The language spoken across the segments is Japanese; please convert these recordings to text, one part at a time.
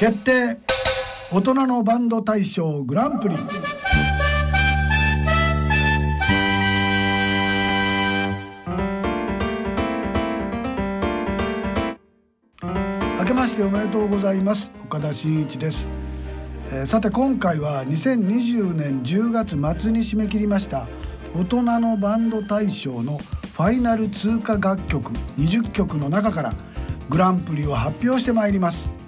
決定。大人のバンド大賞グランプリ。明けましておめでとうございます。岡田真一です、えーさて今回は2020年10月末に締め切りました大人のバンド大賞のファイナル通過楽曲20曲の中からグランプリを発表してまいります。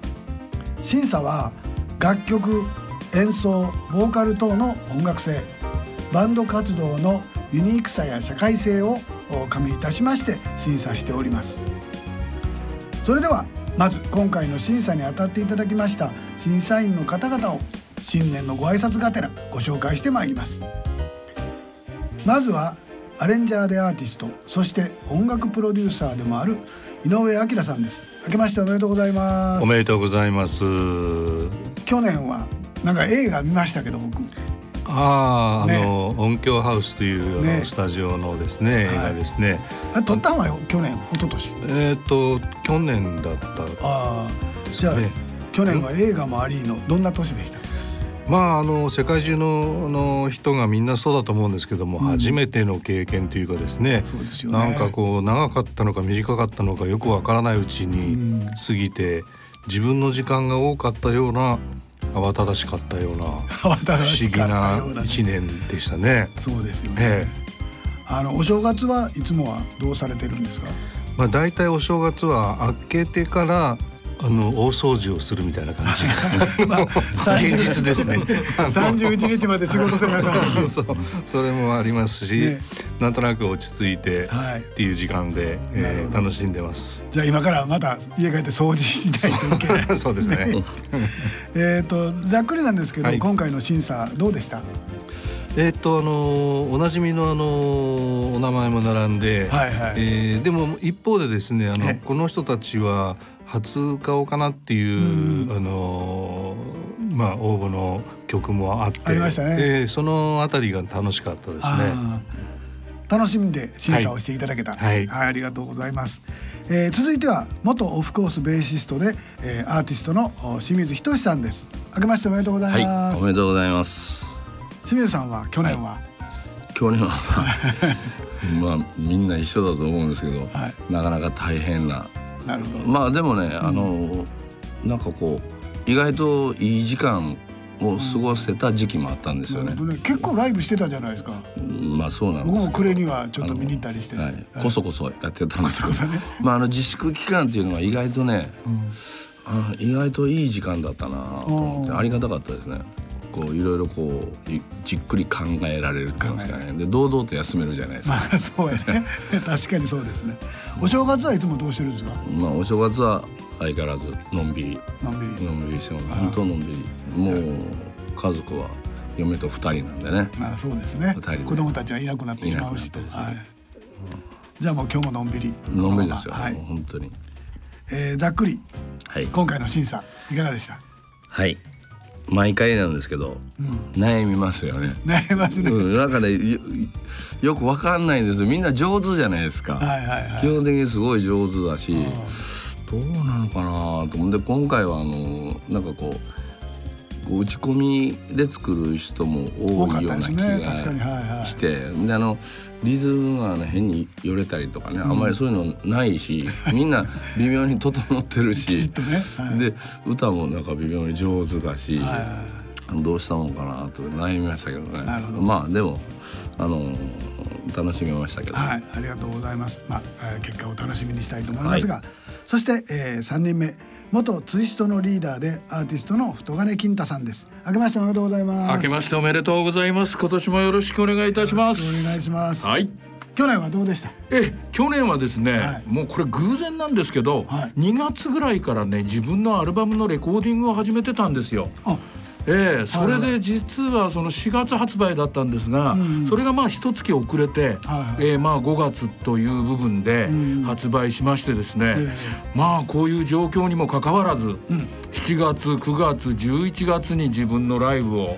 審査は楽曲演奏ボーカル等の音楽性バンド活動のユニークさや社会性を加味いたしまして審査しております。それではまず今回の審査に当たっていただきました審査員の方々を新年のご挨拶がてらご紹介してまいります。まずはアレンジャーでアーティストそして音楽プロデューサーでもある井上彰さんです。明けましておめでとうございます。おめでとうございます。去年はなんか映画見ましたけど僕。ああ、ねあの音響ハウスというあのね。スタジオのですね、映画ですね。あれ撮ったんはよ去年一昨年。えっ、と去年だった。ああじゃあね。去年は映画もありのどんな年でした？まああの世界中のあの人がみんなそうだと思うんですけども、うん。初めての経験というかですね。そうですよね。なんかこう長かったのか短かったのかよくわからないうちうにん。過ぎて、自分の時間が多かったような慌ただしかったような不思議なようなね。一年でしたね。そうですよね。え。あのお正月はいつもはどうされてるんですか？まあ大体お正月は明けてからあの大掃除をするみたいな感じ。まあ現実ですね。三十一日まで仕事せなあかんし。そうそうそれもありますし、ね。なんとなく落ち着いてはい。っていう時間で、えーなるほど。楽しんでます。じゃあ今からまた家帰って掃除しないといけない。そう。ですね。えっとざっくりなんですけど、はい。今回の審査どうでした？えーっとあのおなじみのあのお名前も並んで、はいはい。えーでも一方でですねあのえこの人たちは初顔かなっていう、うん。あのまあ応募の曲もあってありましたね。えーそのあたりが楽しかったですね。楽しみで審査をしていただけた、はい。ありがとうございます、えー続いては元オフコースベーシストで、えーアーティストのお清水仁さんです。明けましておめでとうございはい、ます、おめでとうございます。清水さんは去年は、去年は。まあみんな一緒だと思うんですけど、はい。なかなか大変な。なるほど、まあでもね、あのなんかこう意外といい時間を過ごせた時期もあったんですよね。なるほ。どね。結構ライブしてたじゃないですか。まあそうなん。僕も暮れにはちょっと見に行ったりして、はい、こそこそやってたんこです。けどそこそね、まああの自粛期間っていうのは意外とね、あ意外といい時間だったなと思ってうんありがたかったですね。こういろいろこういじっくり考えられるっていうんですかね。で堂々と休めるじゃないですか。まあそうやね。確かにそうですね。お正月はいつもどうしてるんですか？まあお正月は相変わらずのんびり。のんびり、のんびりしてます。本当のんびり。もう家族は嫁と二人なんでね。まあそうですね。子供たちはいなくなってしまうしと。いなくなってはい。じゃあもう今日ものんびり。のんびりですよ、はい。本当に。えーざっくり。はい。今回の審査いかがでした？はい毎回なんですけど、悩みますよね。悩みますね、うん、なんかねよよくわかんないんですよ。みんな上手じゃないですか、はいはいはい。基本的にすごい上手だしどうなのかなと思って今回はあのなんかこう打ち込みで作る人も多いような気多かったではいはい。がして、であのリズムが、ね、変によれたりとかね、あんまりそういうのないしみんな微妙に整ってるしとね、はい。で歌もなんか微妙に上手だし。どうしたもんかなと悩みましたけどね。ど。まあでもあの楽しみましたけど、はい、ありがとうございます。まあ、えー結果を楽しみにしたいと思いますが、そして、えー、3人目元ツイストのリーダーでアーティストの太金金太さんです。明けましておめでとうございます。明けましておめでとうございます。今年もよろしくお願いいたしまおす。願いします。はい。去年はどうでした？え去年はですね、はいもうこれ偶然なんですけど、はい2月ぐらいからね自分のアルバムのレコーディングを始めてたんですよ。あ、ええそれで実はその4月発売だったんですが、ん。それがまあ一月遅れて、はいええまあ5月という部分でん。発売しましてですね、えまあこういう状況にもかかわらず、7月9月11月に自分のライブを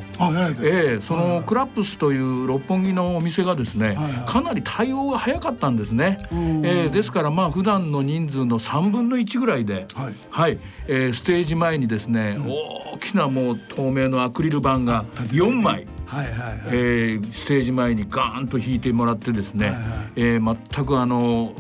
ええそのクラップスという六本木のお店がですね、かなり対応が早かったんですね。うん。ええですからまあ普段の人数の3分の1ぐらいで、はい。はい、えーステージ前にですね、大きなもう透明のアクリル板が4枚。はいはいはい、えーステージ前にガーンと弾いてもらってですね、はいはいえー全くあの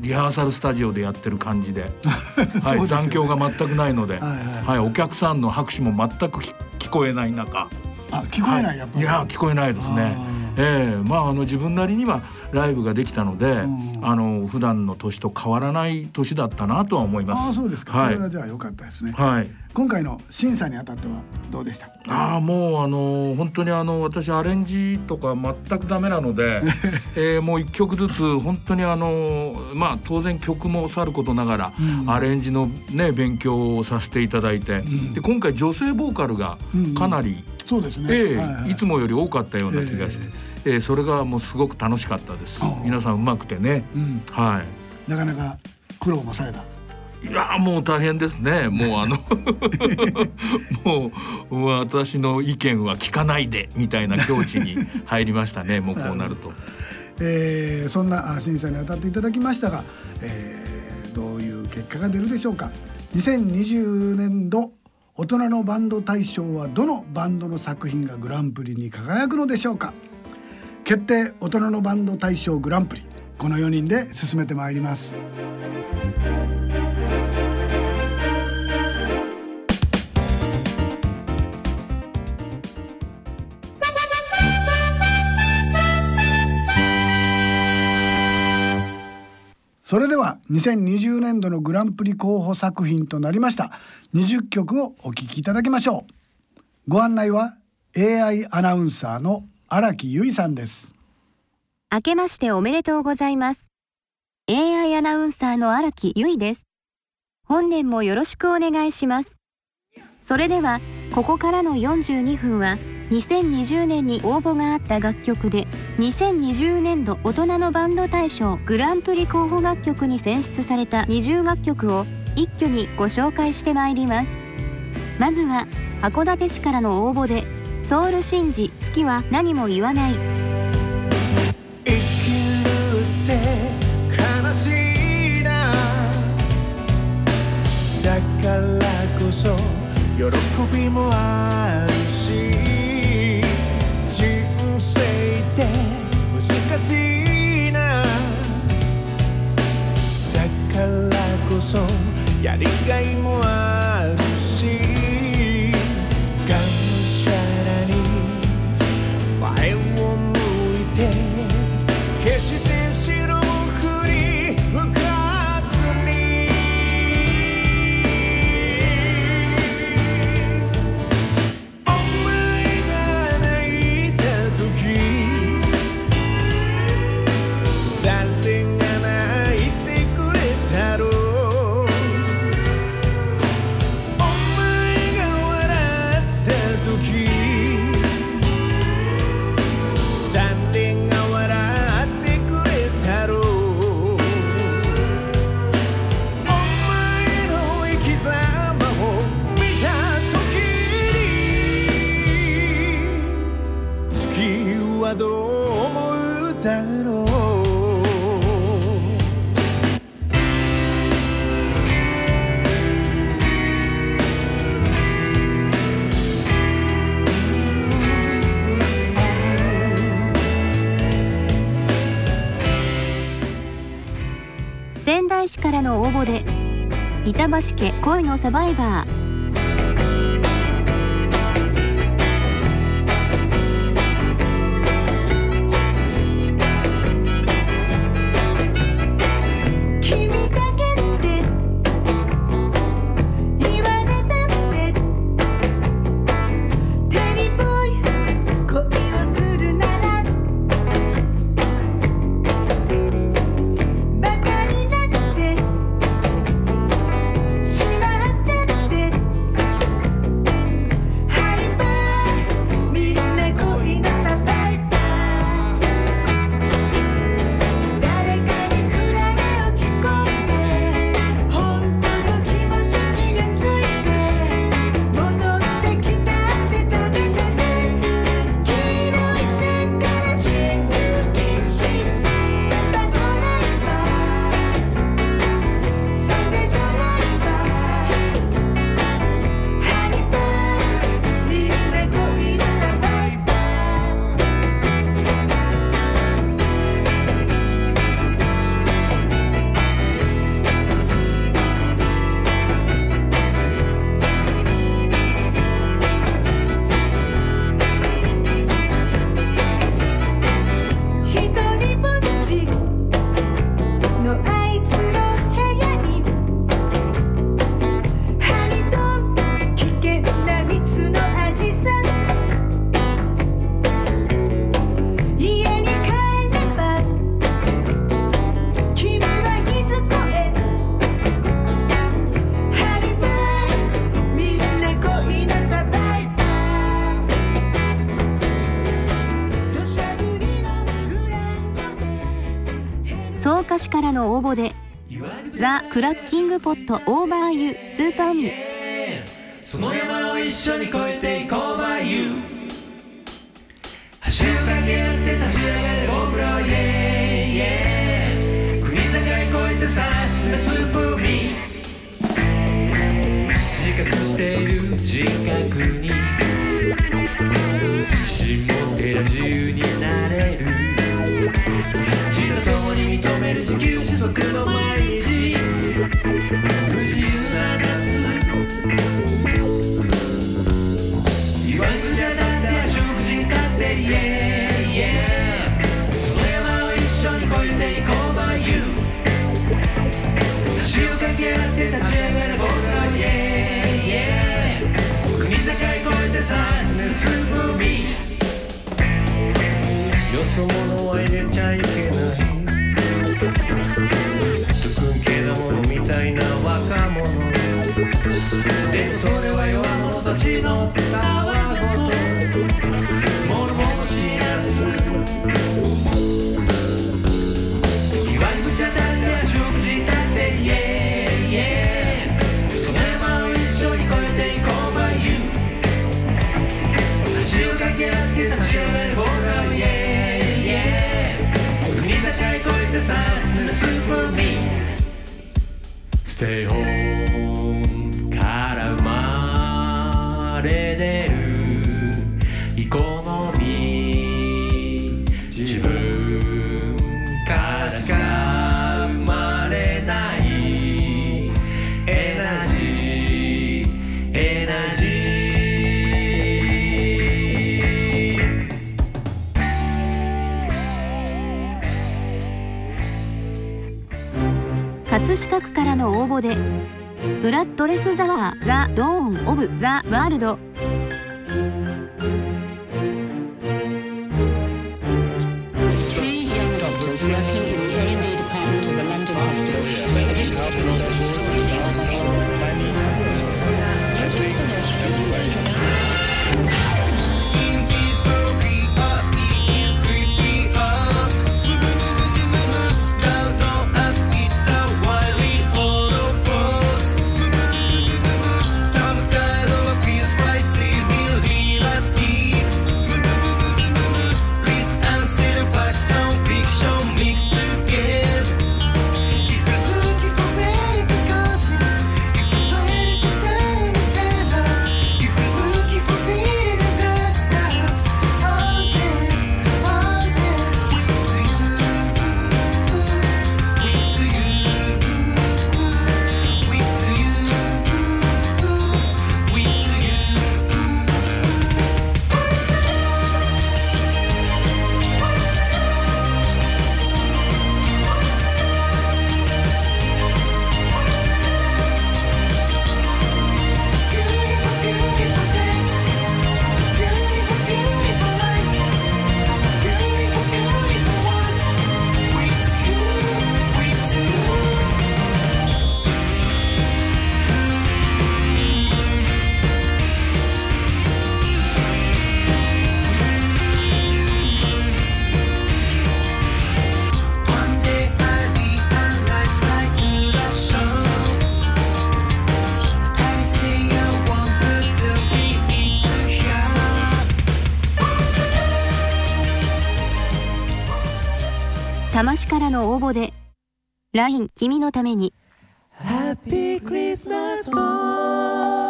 リハーサルスタジオでやってる感じで、はい、残響が全くないので、はいはいはい、お客さんの拍手も全く聞聞こえない中、あ聞こえない、やっぱり。いや聞こえないですね。あ。ええまああの自分なりにはライブができたので、ん。あの普段の年と変わらない年だったなとは思います。ああそうですか、はい。それはじゃあ良かったですね、はい。今回の審査にあたってはどうでした？ああもうあの本当にあの私アレンジとか全くダメなので、えーもう一曲ずつ本当にあのまあ当然曲もさることながら、アレンジのね勉強をさせていただいて、で今回女性ボーカルがかなり、そうですね、ええはいはい。いつもより多かったような気がして、えーそれがもうすごく楽しかったです。皆さん上手くてね、うん、はい。なかなか苦労もされたいやーもう大変ですね。もうあの もう私の意見は聞かないでみたいな境地に入りましたね。もうこうなると。えーそんなあ審査に当たっていただきましたが、えーどういう結果が出るでしょうか2020年度大人のバンド大賞はどのバンドの作品がグランプリに輝くのでしょうか決定大人のバンド大賞グランプリ。この4人で進めてまいります。それでは2020年度のグランプリ候補作品となりました。20曲をお聴きいただきましょう。ご案内は AI アナウンサーの荒木由衣さんです明けましておめでとうございます。AI アナウンサーの荒木由衣です。本年もよろしくお願いします。それでは、ここからの42分は、2020年に応募があった楽曲で、2020年度大人のバンド大賞グランプリ候補楽曲に選出された20楽曲を一挙にご紹介してまいります。まずは、函館市からの応募で、ソウルシンジ月は何も言わない。生きるって悲しいな。だからこそ喜びもあるし人生って難しいな。だからこそやりがいもある。からの応募で板橋家恋のサバイバー。草加市からの応募でザ・クラッキングポットオーバーユースーパーミー。その山を一緒に越えていこうバイユー橋を架け合って立ち上がる僕らはイエーイエーイ。国境越えてさ進めスープーミー。自覚している人格に。足の毎日。不自由な夏言わんくじゃだったら食事だってイエーイイエーイ。その山を一緒に越えていこうバイユー橋を架け合って立ち上がる僕らはイエーイイエーイ国境越えてさ進むスーよそ者は入れちゃいけでもそれは弱者たちのたわごとモルモのしやす言わんくちゃだっては食事だってイエイイエイその山を一緒に越えていこうバイユー橋を架け合って立ち上がる僕らイエイイエイ国境越えてさ進むスーパーミー Stay home. まれ出るイコノミー自分からしか生まれないエナジー。エナジー。葛飾区からの応募でブラッドレス・ザワーザ・ドーン・オブ・ザ・ワールド。多摩市からの応募で LINE 君のために Happy Christmas for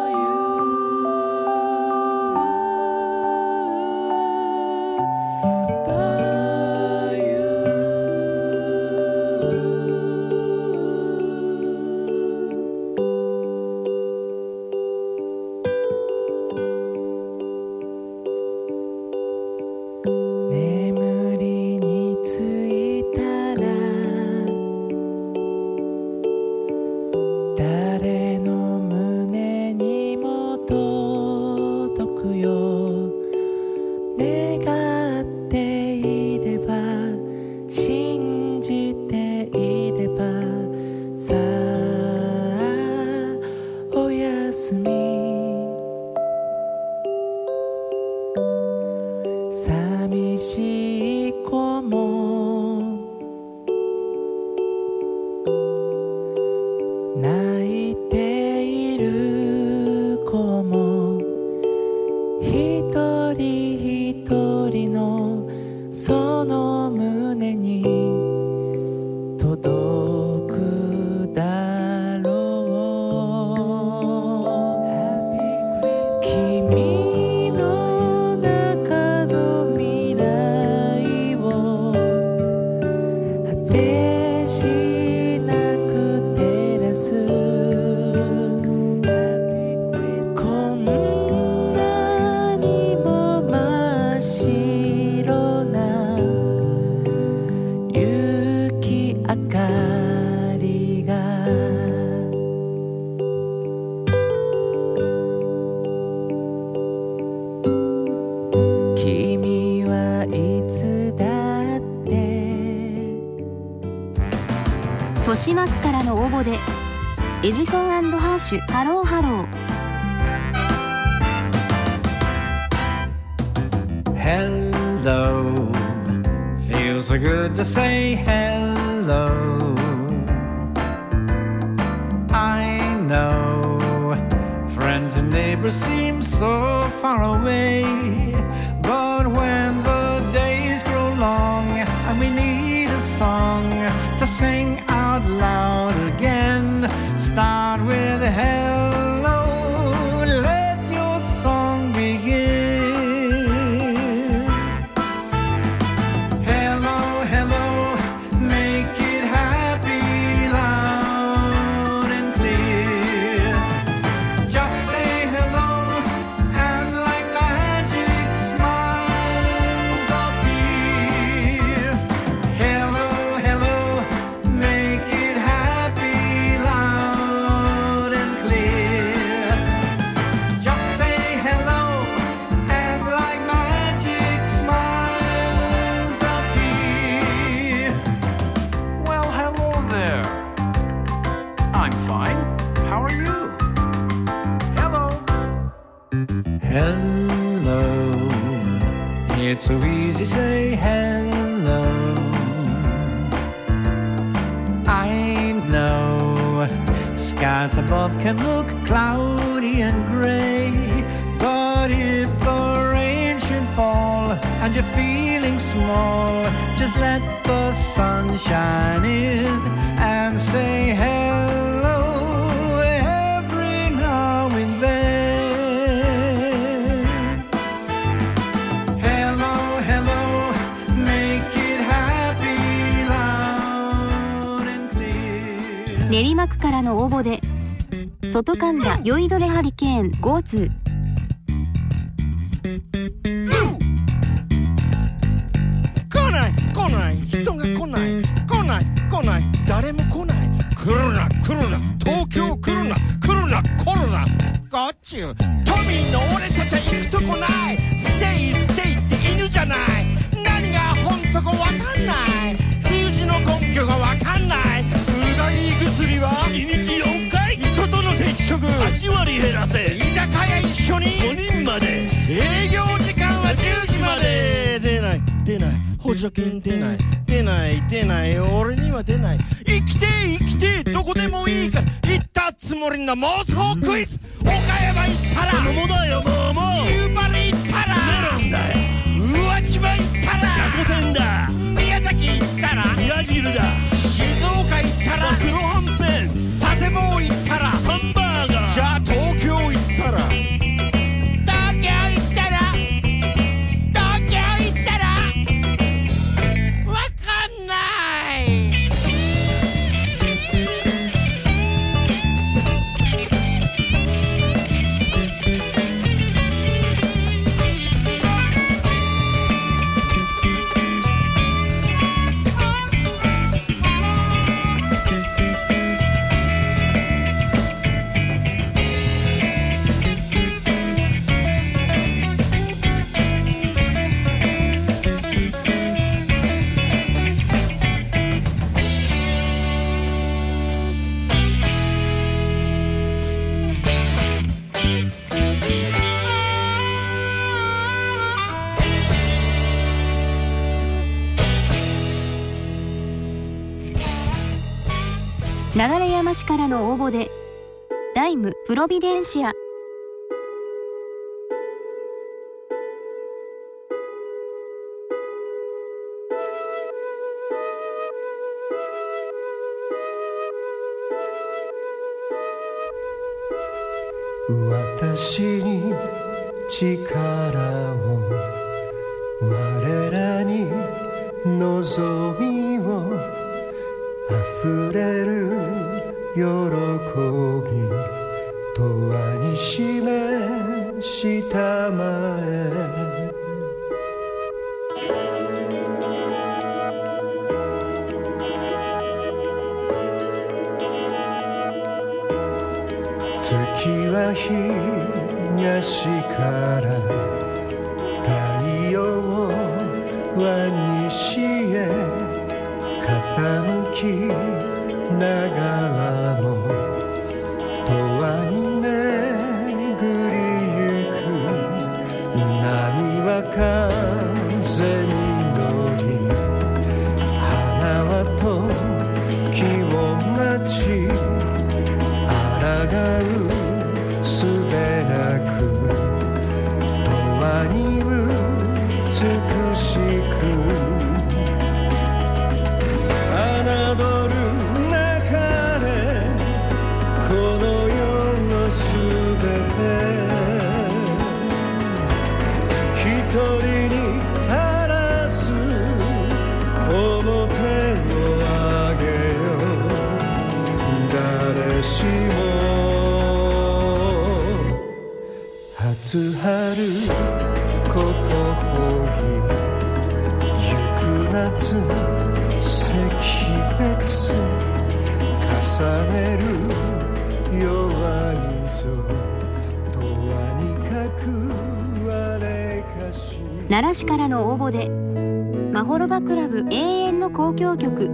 Hello. It's so easy, say hello. I know skies above can look cloudy and gray, but if the rain should fall and you're feeling small, just let the sun shine in and say hello 練馬区からの応募で外神田酔いどれハリケーン GO2 来ない来ない人が来ない来ない来ない誰も来ない。来るな来るな。助金出ない。出ない出ない。俺には出ない。生きて生きてどこでもいいから。行ったつもりの妄想クイズ。岡山行ったら。桃だよ桃夕張行ったら。メロンだよ宇和島行ったら。じゃこ天だ。宮崎行ったら。宮汁だ。静岡行ったら。黒はんぺん。佐世保行ったら。ハンバ山市からの応募で、ダイムプロビデンシア。私に力を我らに望むしたまえ月は東から太陽は西へ傾き。される弱いぞとはにかくかし。奈良市からの応募で「まほろばクラブ永遠の交響曲」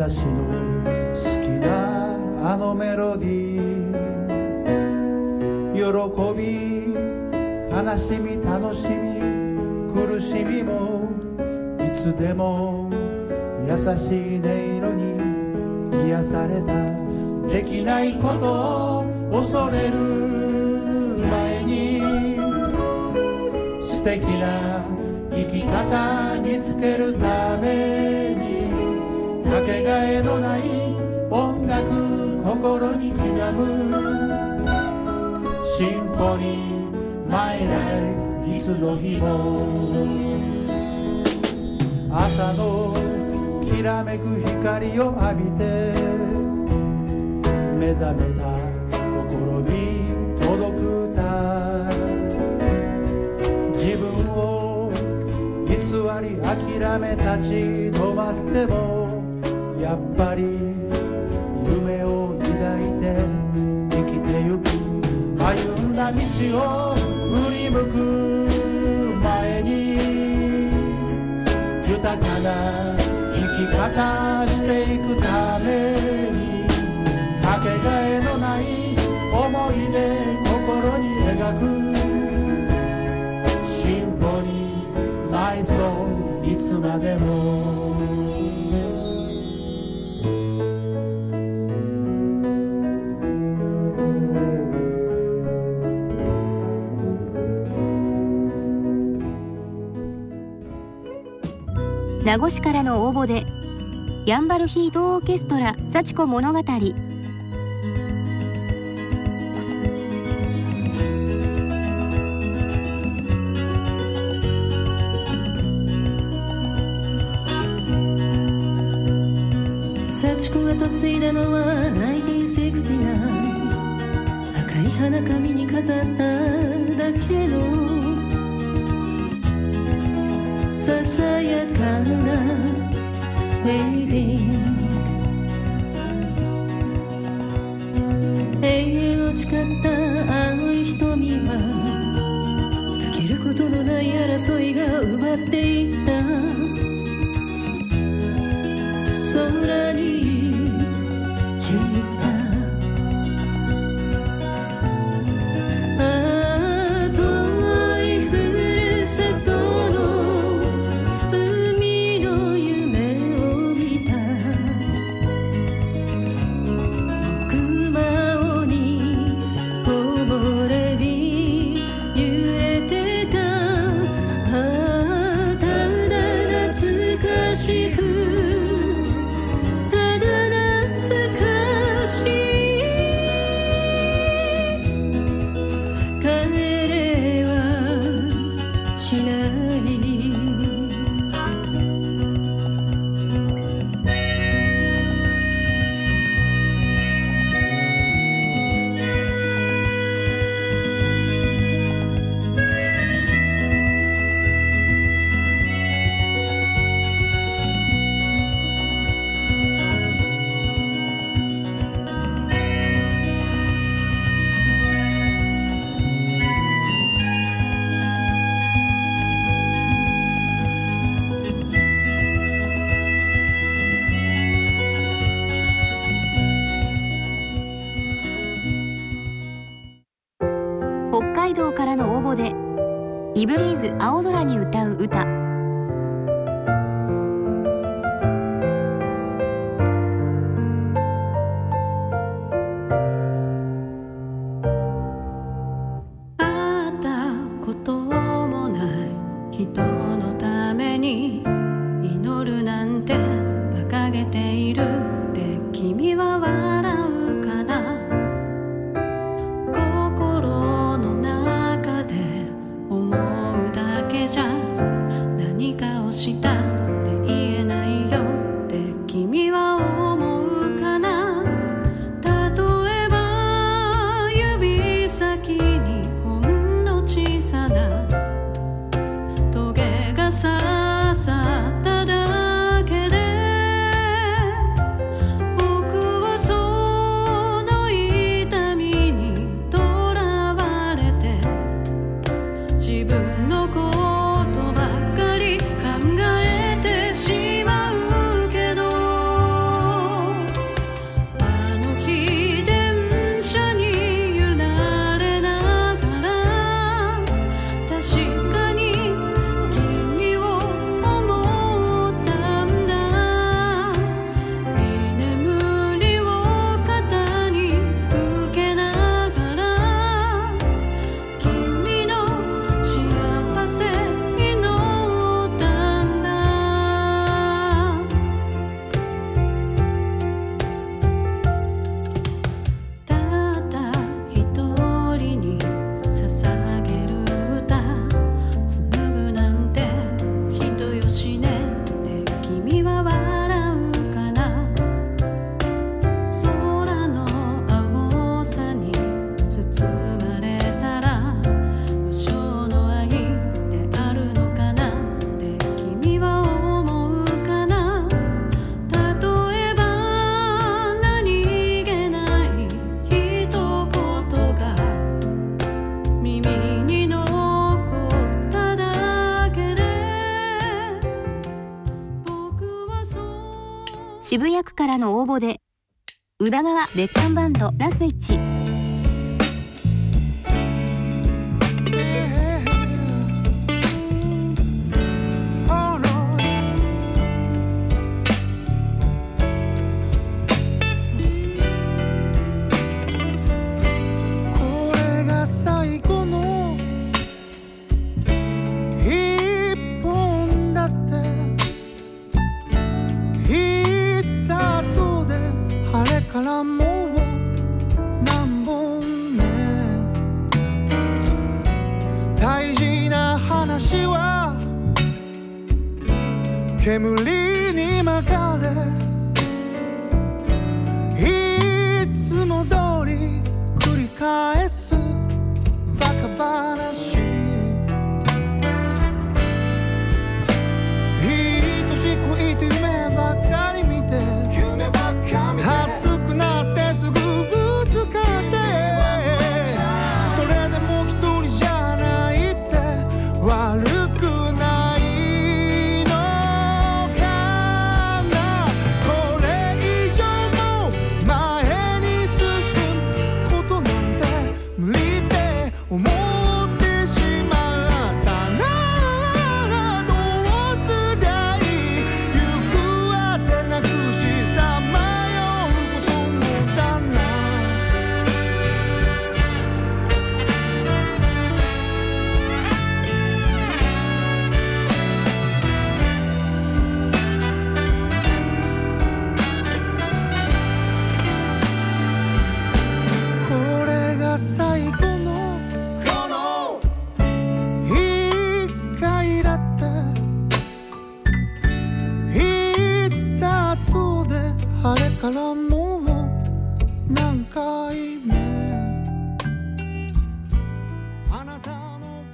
i should Tashinu. 講師からの応募でヤンバルヒートオーケストラ幸子物語。幸子が嫁いだのは1969赤い花紙に飾っただけの色色也可能为零。永遠打ち方宇田川、列管バンド、ラスイチ。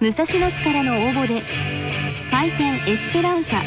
武蔵野市からの応募で回転エスペランサ。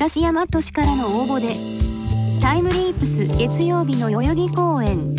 東大和市からの応募でタイムリープス月曜日の代々木公園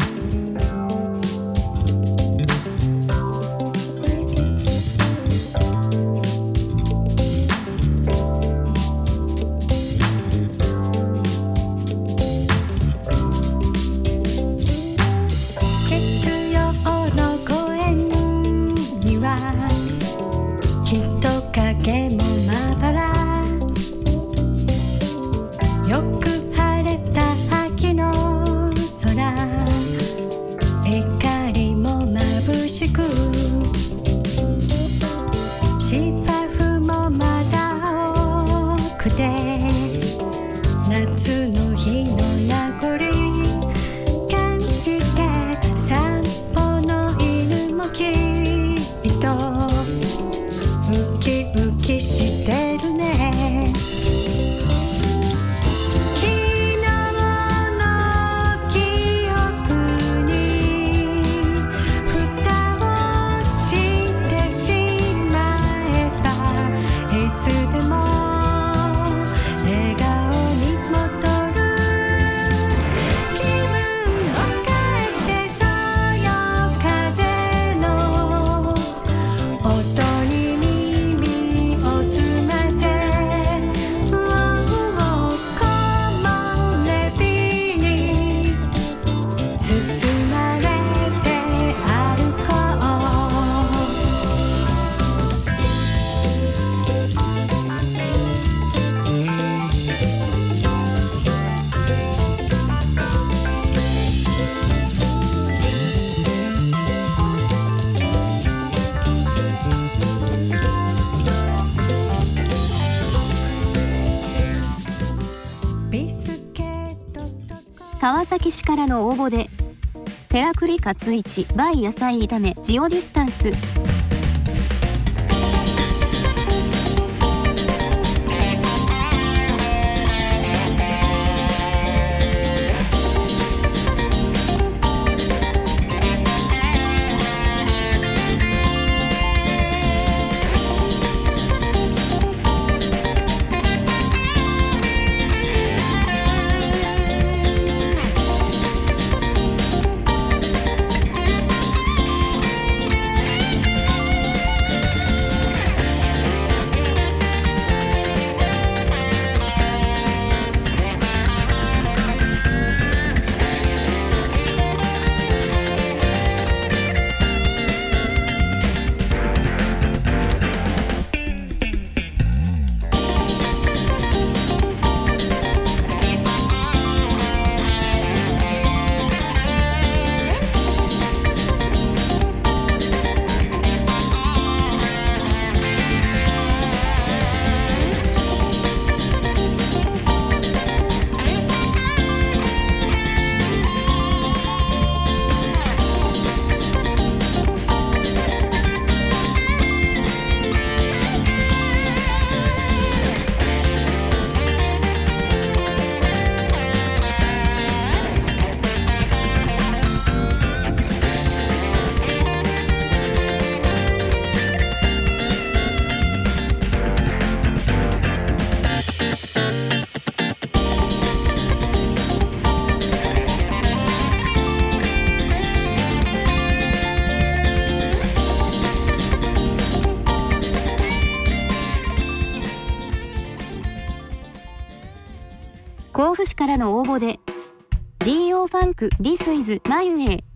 からの応募で「テラクリカツイチ by 野菜炒めジオディスタンス」ク、This is 眉毛。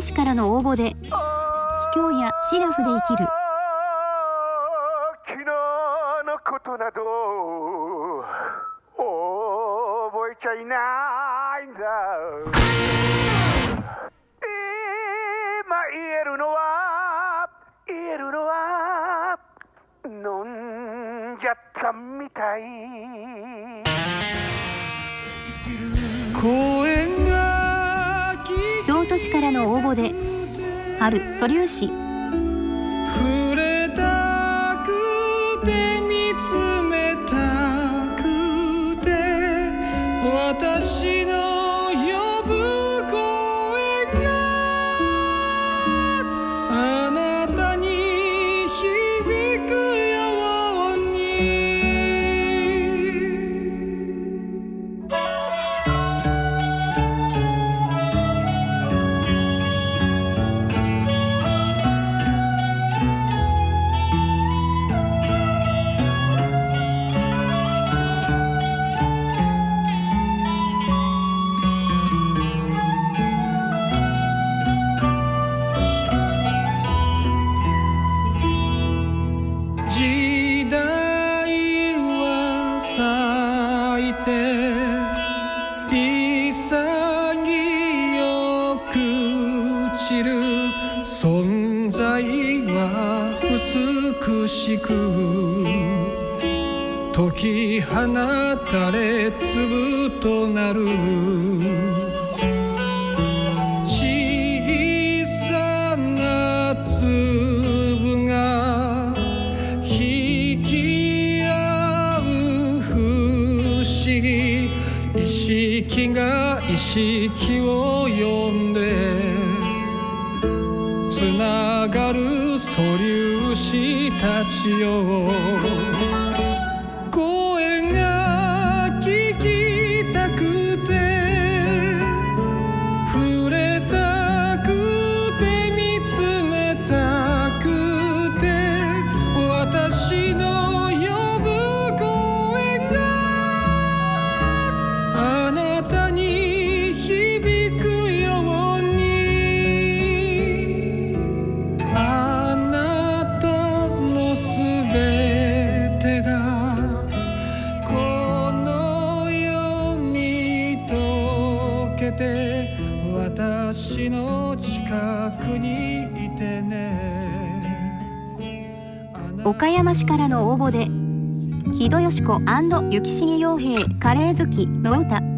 試しからの応募で素粒子。し意識が意識を呼んでつながる素粒子たちよ。岡山市からの応募で木戸よし子雪重洋平カレー好きの歌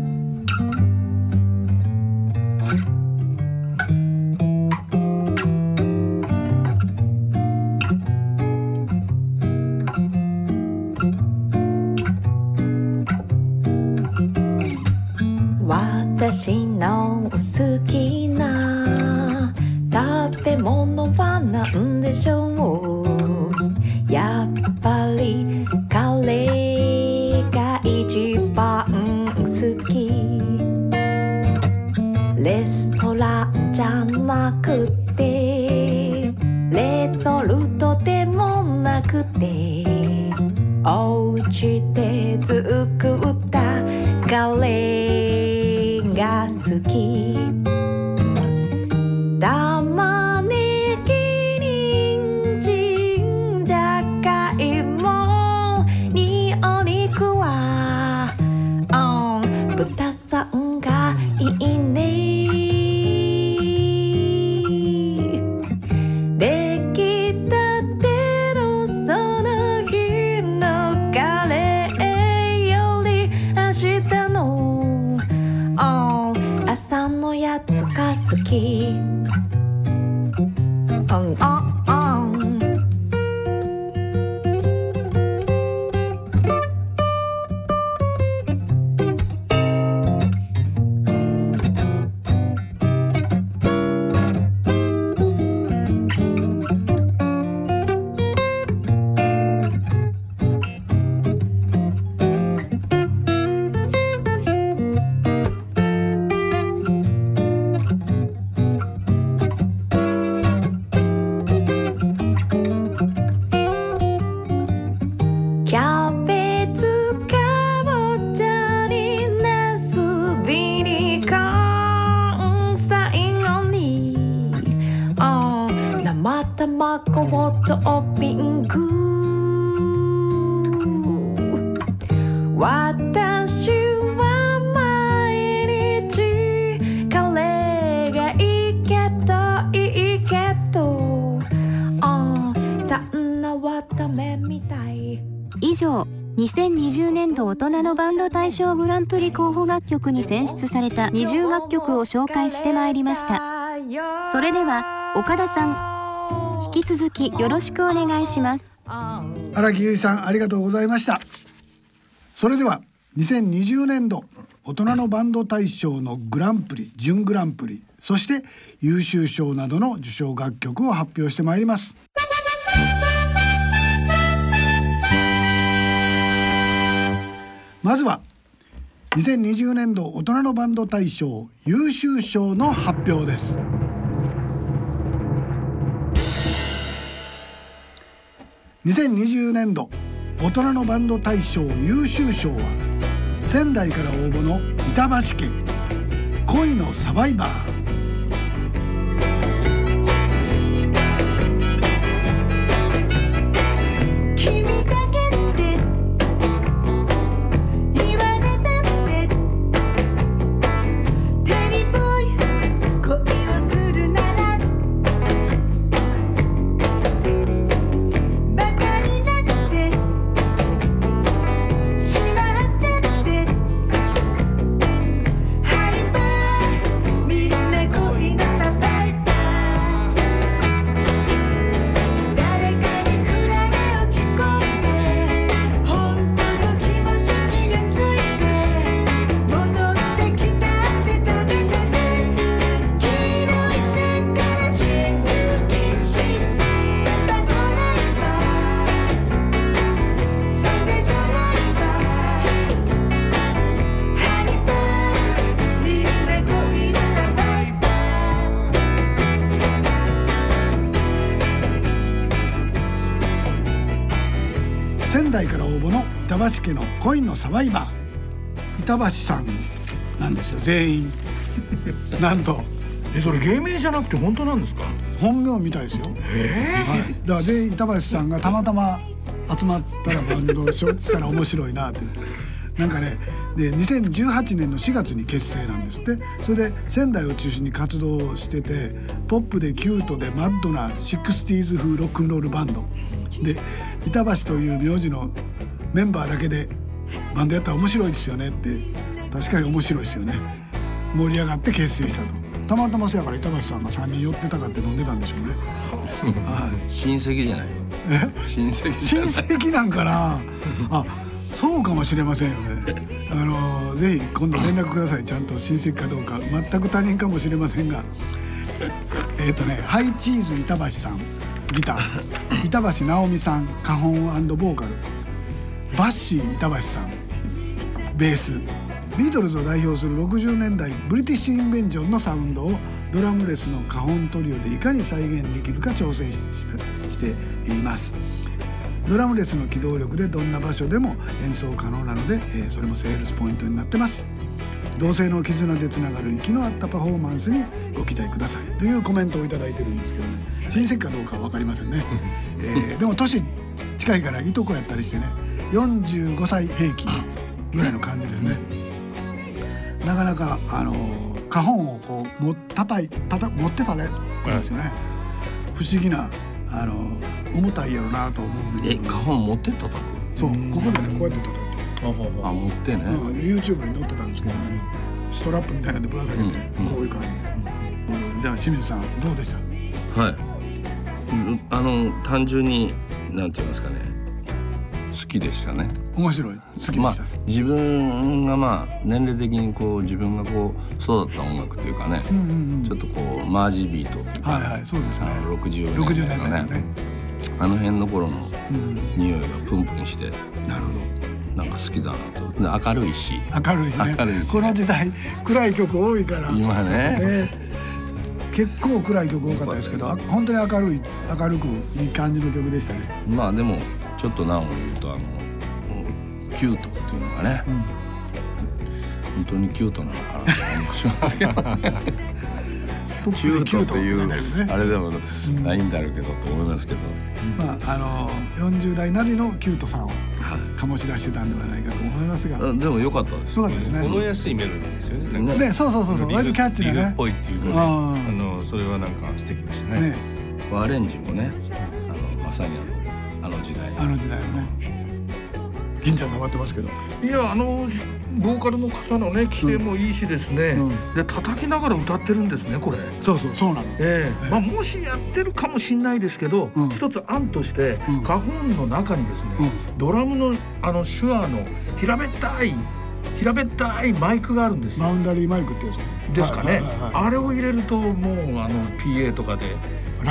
大賞グランプリ候補楽曲に選出された20楽曲を紹介してまいりました。それでは岡田さん引き続きよろしくお願いします。荒木結衣さんありがとうございました。それでは2020年度大人のバンド大賞のグランプリ準グランプリそして優秀賞などの受賞楽曲を発表してまいります。まずは2020年度大人のバンド大賞優秀賞の発表です。2020年度大人のバンド大賞優秀賞は仙台から応募の板橋家恋のサバイバー。サバイバー板橋さんなんですよ全員。なんと。えそれ芸名じゃなくて本当なんですか？本名みたいですよ。えはい、だから全員板橋さんがたまたま集まったらバンドをしょしたら面白いなって。なんかねで2018年の4月に結成なんですって。それで仙台を中心に活動しててポップでキュートでマッドな 60s 風ロックンロールバンド。で板橋という名字のメンバーだけでバンドやったら面白いですよねって確かに面白いですよね。盛り上がって結成したと。たまたまそやから板橋さんが3人寄ってたかって飲んでたんでしょうね。はい。親戚じゃない。親戚親戚なんかな？あそうかもしれませんよね。あのぜひ今度連絡ください。ちゃんと親戚かどうか。全く他人かもしれませんが。えっ、とねハイチーズ板橋さんギター。板橋直美さん花本ボーカル。バッシー板橋さんベース。ビートルズを代表する60年代ブリティッシュインベンジョンのサウンドをドラムレスの花本トリオでいかに再現できるか挑戦ししています。ドラムレスの機動力でどんな場所でも演奏可能なので、えーそれもセールスポイントになってます。同性の絆でつながる息の合ったパフォーマンスにご期待ください。というコメントをいいてるんですけどね。親戚かどうかは分かりませんね、えーでも年近いからいとこやったりしてね。45歳平均。ぐらいの感じですね。なかなかあの花本をこうも叩いたた持ってたね。これですよね、不思議なあの重たいやろなと思うんだけえど花本持って叩くそうここでねこうやって叩いてあ持ってね、うん、YouTube に載ってたんですけどね。ストラップみたいなんでぶら下げて、こういう感じで、うん。じゃあ清水さんどうでした？はい。うんあの単純になんて言いますかね好きでしたね。面白い。好きでした、まあ自分がまあ年齢的にこう自分がこう育った音楽というかね、うんうんうん。ちょっとこうマージビートっていうか、はいはいそうですね。あの60 60年代のねね。あの辺の頃のうん匂いがプンプンしてなるほなんか好きだなと。で明るいし。ど明るいしね。明るいし。この時代暗い曲多いから。今ね。結構暗い曲多かったですけどあ本当に明るい明るくいい感じの曲でしたね。まあでもちょっと難を言うとあのキュートっていうのがね、本当にキュートなのかなと思いますけどキュート。って書いてあれでもないんだろうけどと思いますけど、まああの40代なりのキュートさを醸し出してたんではないかと思いますが。あでも良かったです。よかったですね。覚えやすいメロディーですよね。ねそうそうそうそう。割とキャッチね。っぽいっていうかね。あのそれはなんか素敵でしたね。ね。アレンジもねあのまさにあのあの時代。あの時代のね。銀ちゃん頑張ってますけど。いやあのしボーカルの方のねキレもいいしですね、で叩きながら歌ってるんですねこれ。そうそうそうなの。ええ。まあもしやってるかもしれないですけど、一つ案として、花本の中にですね、ドラムのあの手話の平べったい平べったいマイクがあるんですよ。マウンダリーマイクってやつ。ですかね、はいはいはいはいあれを入れるともうあの PA とかで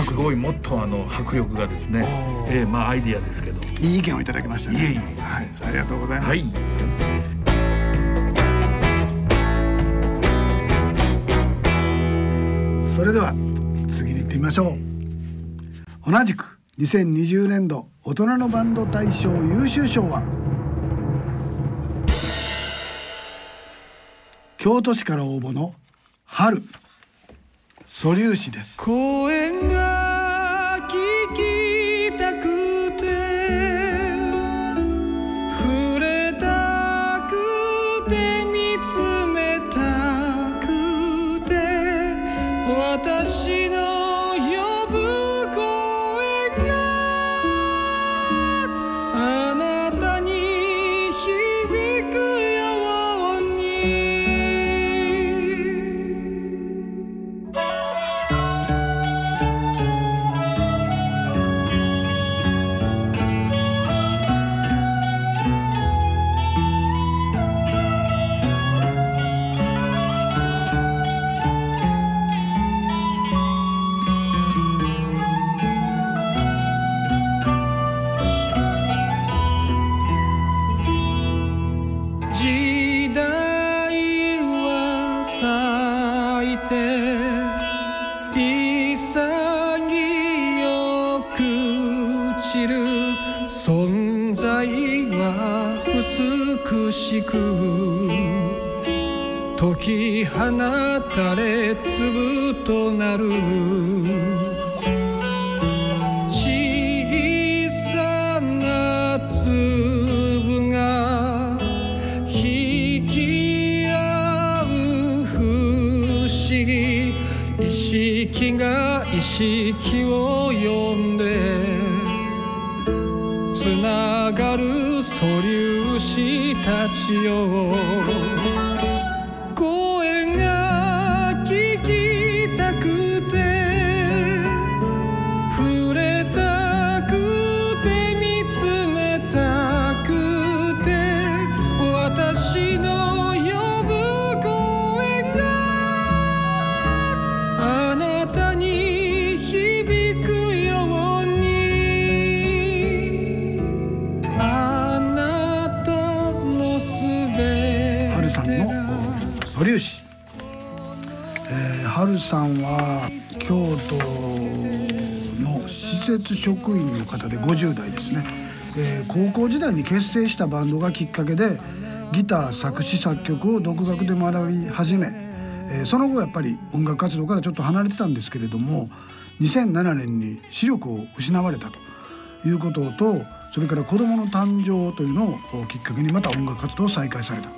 すごいもっとあの迫力がですね、ええまあアイディアですけど。いい意見をいただきましたね。いえいえ。はい。ありがとうございます、はい。それでは次に行ってみましょう。同じく2020年度大人のバンド大賞優秀賞は京都市から応募の春素粒子です。き放たれ粒となる。小さな粒が引き合う不思議意識が意識を呼んで。つながる素粒子たちよ。さんは京都の施設職員の方で50代ですね、えー高校時代に結成したバンドがきっかけでギター作詞作曲を独学で学び始め、えーその後やっぱり音楽活動からちょっと離れてたんですけれども2007年に視力を失われたと。いうこととそれから子供の誕生というのをきっかけにまた音楽活動を再開された。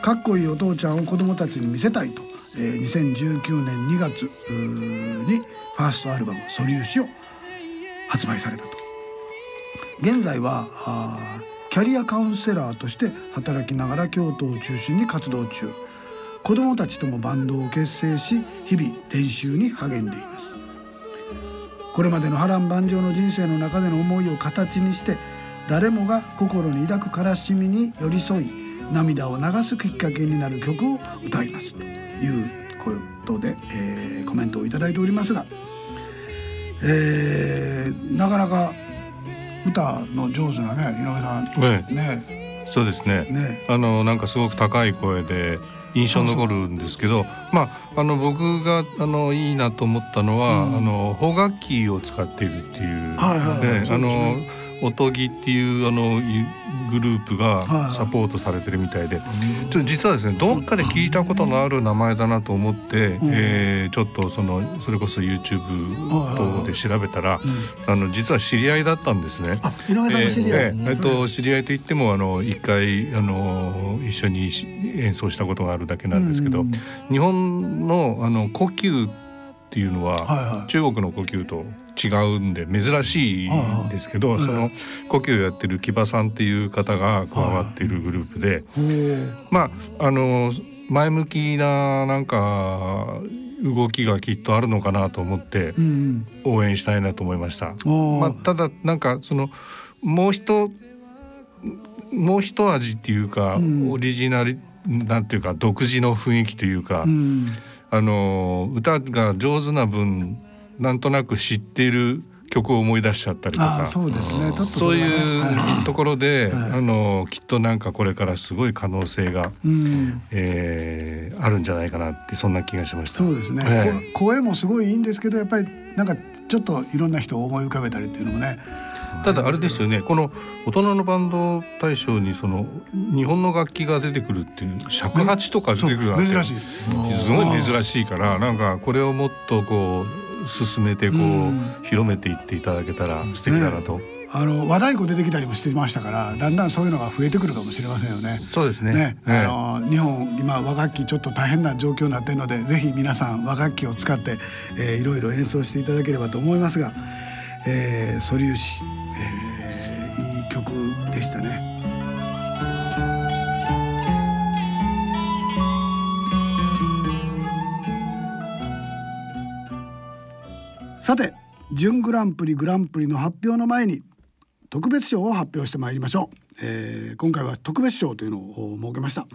かっこいいお父ちゃんを子供たちに見せたいと、えー2019年2月にファーストアルバム「素粒子」を発売されたと。現在はあキャリアカウンセラーとして働きながら京都を中心に活動中。子供たちともバンドを結成し日々練習に励んでいます。これまでの波乱万丈の人生の中での思いを形にして誰もが心に抱く悲しみに寄り添い涙を流すきっかけになる曲を歌いますということで、えーコメントをいただいておりますが、えーなかなか歌の上手なね井上さんねねそうですね。ねあのなんかすごく高い声で印象に残るんですけどまああの僕があのいいなと思ったのは、あの邦楽器を使っているっていう、はいはいはい。ねあそうですねの音木っていうあのいグループはいはい。がサポートされてるみたいで、ちょっと実はですねどっかで聞いたことのある名前だなと思って、えーちょっとそのそれこそ YouTube 等で調べたら、あの実は知り合いだったんですね。えっと知り合いといってもあの一回あの一緒にし演奏したことがあるだけなんですけど、日本のあの呼吸っていうのは、中国の呼吸と違うんで珍しいんですけど、その呼吸をやってる木場さんっていう方が加わっているグループで、まああの前向きななんか動きがきっとあるのかなと思ってうん応援したいなと思いました。まあ、ただなんかそのもう一もう一味っていうか、オリジナルなんていうか独自の雰囲気というか、うん。あの歌が上手な分なんとなく知っている曲を思い出しちゃったりとか。そうですね。そういうところで、あのきっとなんかこれからすごい可能性が、うん。えーあるんじゃないかなってそんな気がしました。そうですね、ええこ声もすごいいいんですけどやっぱりなんかちょっといろんな人を思い浮かべたりっていうのもね。ただあれですよね。この大人のバンド大賞にその日本の楽器が出てくるっていう尺八とか出てくるなんて珍しい。すごい珍しいからなんかこれをもっとこう進めてこう、うん。広めていっていただけたら素敵だなと、あの和太鼓出てきたりもしてましたからだんだんそういうのが増えてくるかもしれませんよね。そうですね。ね、ええ。あの日本今和楽器ちょっと大変な状況になっているのでぜひ皆さん和楽器を使って、えーいろいろ演奏していただければと思いますが「えー、素粒子」えーいい曲でしたね。さて準グランプリグランプリの発表の前に特別賞を発表してまいりましょう、えー今回は特別賞というのを設けました。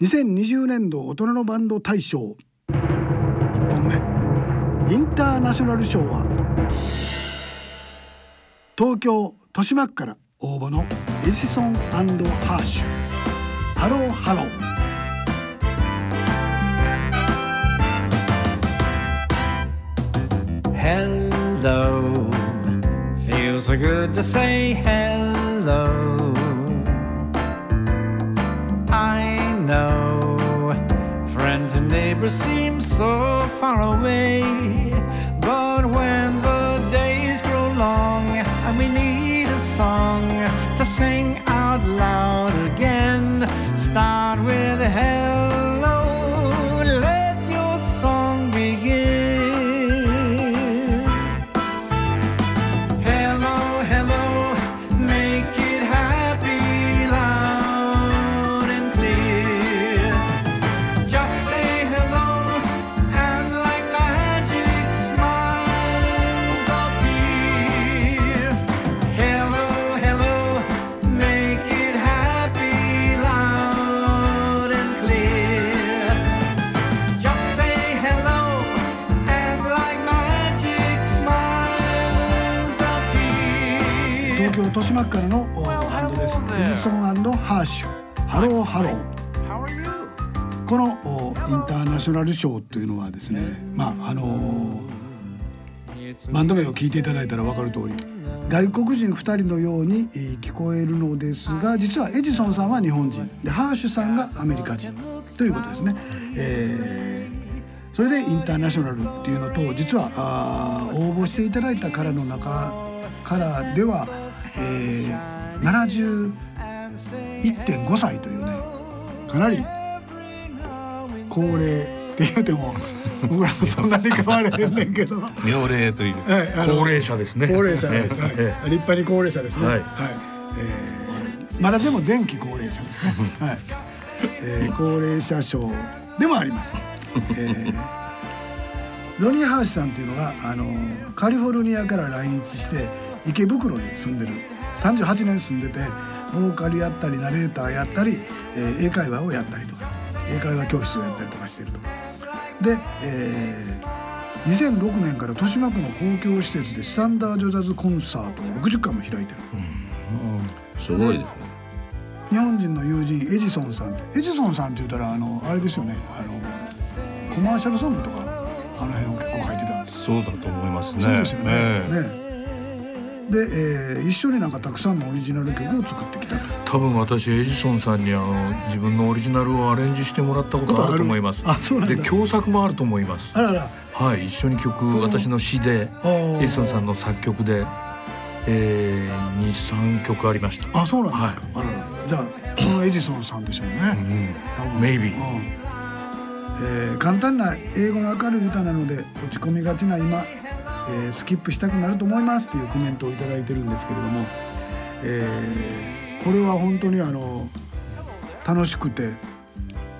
2020年度大人のバンド大賞。1本目。インターナショナル賞は東京豊島区から応募のエジソンハーシュ。ハローハロー。Hello, feels so good to say hello. I know. Friends and neighbors seem so far away. But when the days grow long and we need a song to sing out loud again, start with hello. 東京豊島区からのおバンドですエジソンハーシュ。ハローハロー。このおインターナショナルショーというのはですねまああのーバンド名を聞いていただいたら分かる通り外国人2人のように、えー聞こえるのですが実はエジソンさんは日本人。でハーシュさんがアメリカ人。ということですね。えーそれでインターナショナルっていうのと実はあー応募していただいたからの中からでは、えー、71.5歳というねかなり高齢って言うても 僕らもそんなに変われへんねんけど。妙齢というはい高齢者ですね高齢者です。はい、え立派に高齢者ですね。は。はいいえーまだでも前期高齢者ですね。はい。えー高齢者賞でもあります。えーロニー・ハーシュさんっていうのがあのカリフォルニアから来日して池袋に住んでる38年住んでてボーカルやったりナレーターやったり、えー英会話をやったりとか英会話教室をやったりとかしてると。で、えー2006年から豊島区の公共施設でスタンダードジャズコンサートを60回も開いてる、すごいですね。日本人の友人エジソンさんってエジソンさんって言ったらあのあれですよねあのコマーシャルソングとかあの辺を結構書いてたそうだと思いますね。そうですよね。ええねで、えー一緒になんかたくさんのオリジナル曲を作ってきた。と。多分私エジソンさんにあの自分のオリジナルをアレンジしてもらったことある？と思います。あそうなんだ。で共作もあると思います。あらら、はい一緒に曲私の詩でエジソンさんの作曲で、えー、23曲ありました。あ、そうなんですか。あらら、じゃあそのエジソンさんでしょうね。多分。Maybe うん。えー簡単な英語の明るい歌なので落ち込みがちな今、えースキップしたくなると思いますっていうコメントをいただいてるんですけれども、えーこれは本当にあの楽しくて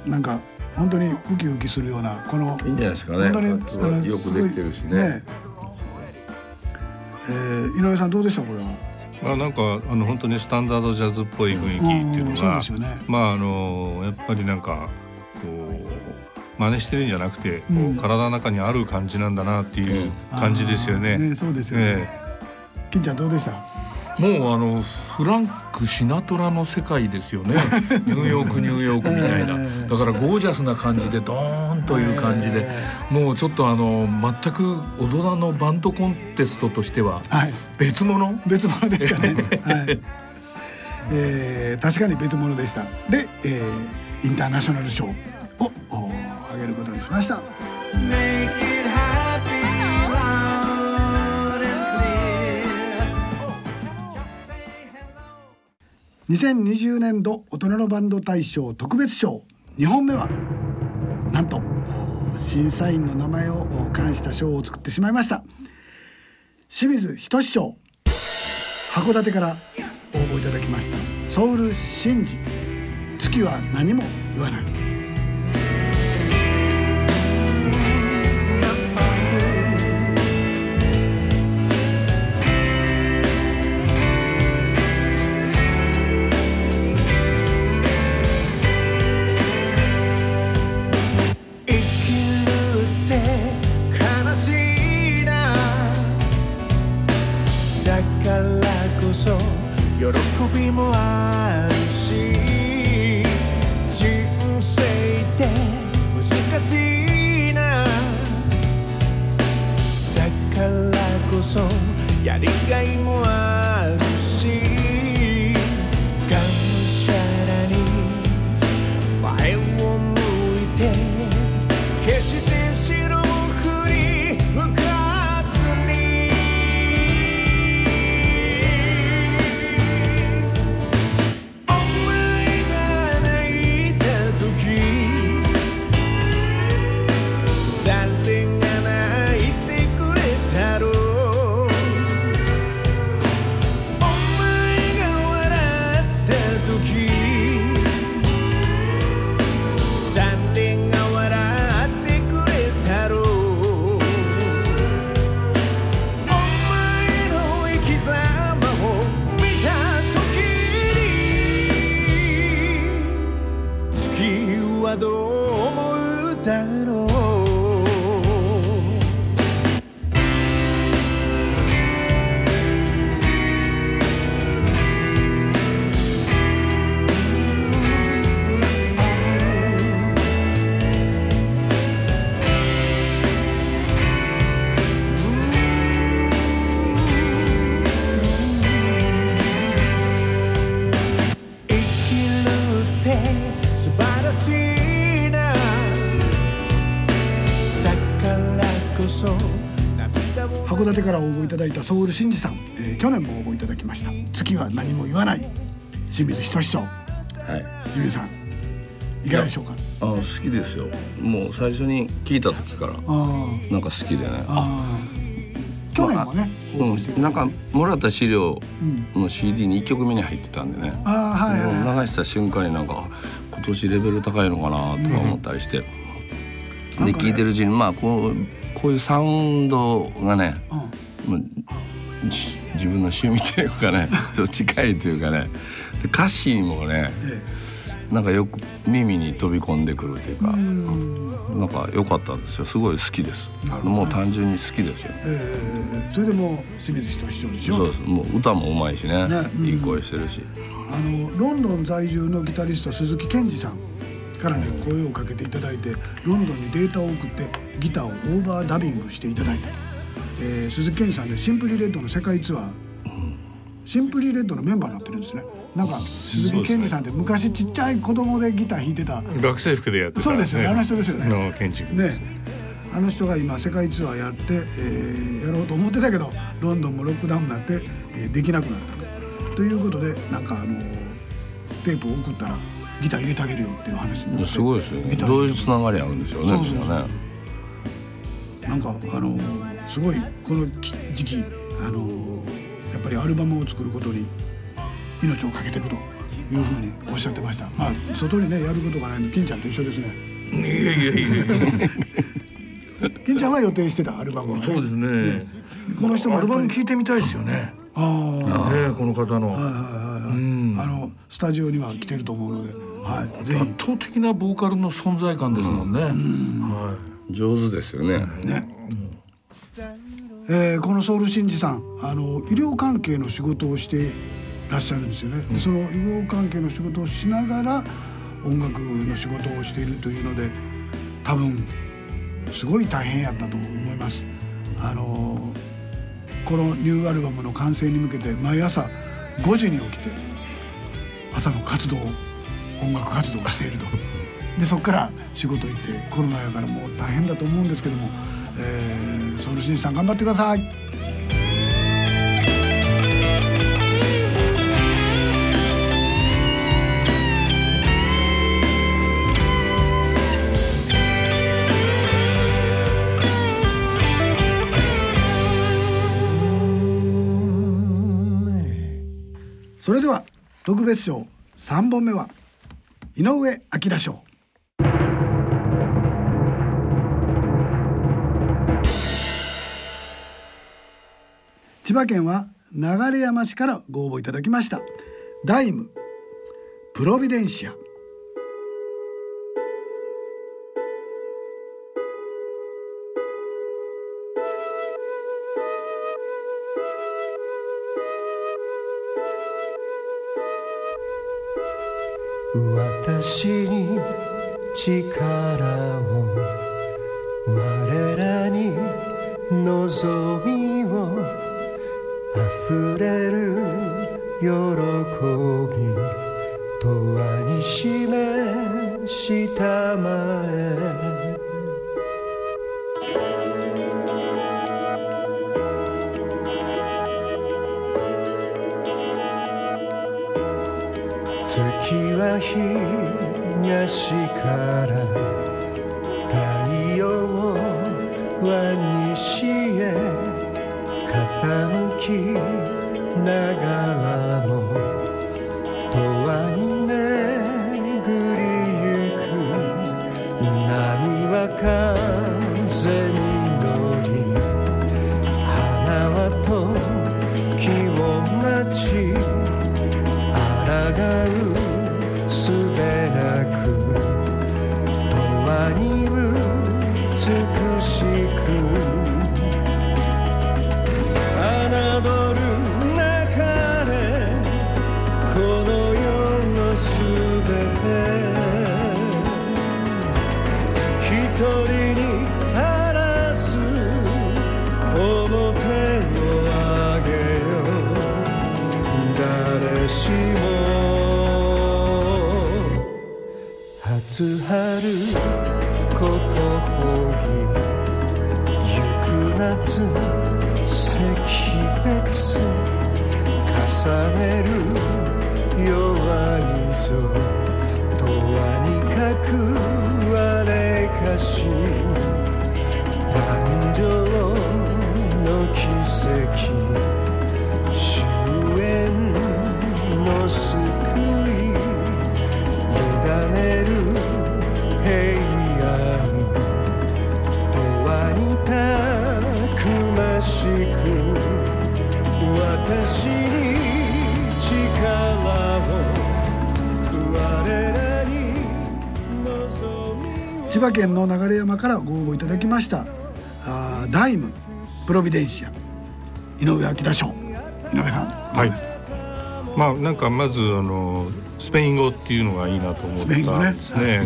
なんか本当にウキウキするようなこのいいんじゃないですかね。本当にすごいよくできてるしね。えー井上さんどうでしたこれは？まあなんかあの本当にスタンダードジャズっぽい雰囲気っていうのがまああのやっぱりなんかこう真似してるんじゃなくて、こううん体の中にある感じなんだなっていう感じですよね。ねそうですよね金ちゃんどうでした？もうあのフランク・シナトラの世界ですよね ニューヨークニューヨークみたいなだからゴージャスな感じでドーンという感じでもうちょっとあの全く踊らのバンドコンテストとしてははい。別物？別物でしたね。はい。えー、確かに別物でした。で、えー、インターナショナル賞をおあげることにしました。2020年度大人のバンド大賞特別賞。2本目はなんと審査員の名前を冠した賞を作ってしまいました。清水仁賞。函館から応募いただきました。ソウルシンジ月は何も言わない。函館から応募いただいたソウル真司さん、えー去年も応募いただきました。月は何も言わない。清水仁章はい。清水さんいかがでしょうか？あ好きですよ。もう最初に聞いた時からあなんか好きでね。あ去年もねうん、なんかもらった資料の CD に1曲目に入ってたんでね、ああはい流した瞬間になんか今年レベル高いのかなとか思ったりして、で聞いてるうちにまあこうこういうサウンドがね、もうじ自分の趣味というかね ちょっと近いというかね。で歌詞もね、なんかよく耳に飛び込んでくるというか、なんか良かったんですよ。すごい好きです。もう単純に好きですよ。えーそれでもう清水仁章でしょ？そうです。もう歌もうまいしね。ねうん。いい声してるし、あのロンドン在住のギタリスト鈴木健二さんからね声をかけていただいてロンドンにデータを送ってギターをオーバーダビングしていただいた、えー鈴木賢司さんで Simply Red の世界ツアー、 Simply Red のメンバーになってるんですね。なんか鈴木賢司さんって昔ちっちゃい子供でギター弾いてた。学生服でやってた。そうですよね。あの人ですよね。の建築ね。あの人が今世界ツアーやって、えーやろうと思ってたけどロンドンもロックダウンになって、えーできなくなったと。ということでなんかあのテープを送ったらギター入れてあげるよっていう話になってすごいですよ。ねどういうつながりあるんでしょうねそうそうみんなね。なんかあのすごいこの時期あのやっぱりアルバムを作ることに命を懸けてるというふうにおっしゃってました。まあ外にねやることがないの金ちゃんと一緒ですね。いやいやいや 金ちゃんは予定してたアルバムを、ね、そうですね。でこの人もアルバム聞いてみたいですよねああねこの方の。はいはいはいはい、あのスタジオには来てると思うので、はい、ぜひ圧倒的なボーカルの存在感ですもんね、は上手ですよね。ね、えーこのソウル真司さんあの医療関係の仕事をしてらっしゃるんですよね、でその医療関係の仕事をしながら音楽の仕事をしているというので多分すごい大変やったと思います。あのこのニューアルバムの完成に向けて毎朝5時に起きて朝の活動音楽活動をしていると。でそこから仕事行ってコロナやからもう大変だと思うんですけども、えー、ソウルシンさん頑張ってください。それでは特別賞3本目は井上彰賞。千葉県は流山市からご応募いただきました。ダイムプロビデンシア。私に力を我らに望みを溢れる喜び永遠に示したまえ。月は東から太陽は西へ傾きながら私に力を千葉県の流山からご応募いただきました。あダイムプロビデンシア。井上明賞井上さん。はい。まあなんかまずあのスペイン語っていうのがいいなと思った。スペイン語ね。ね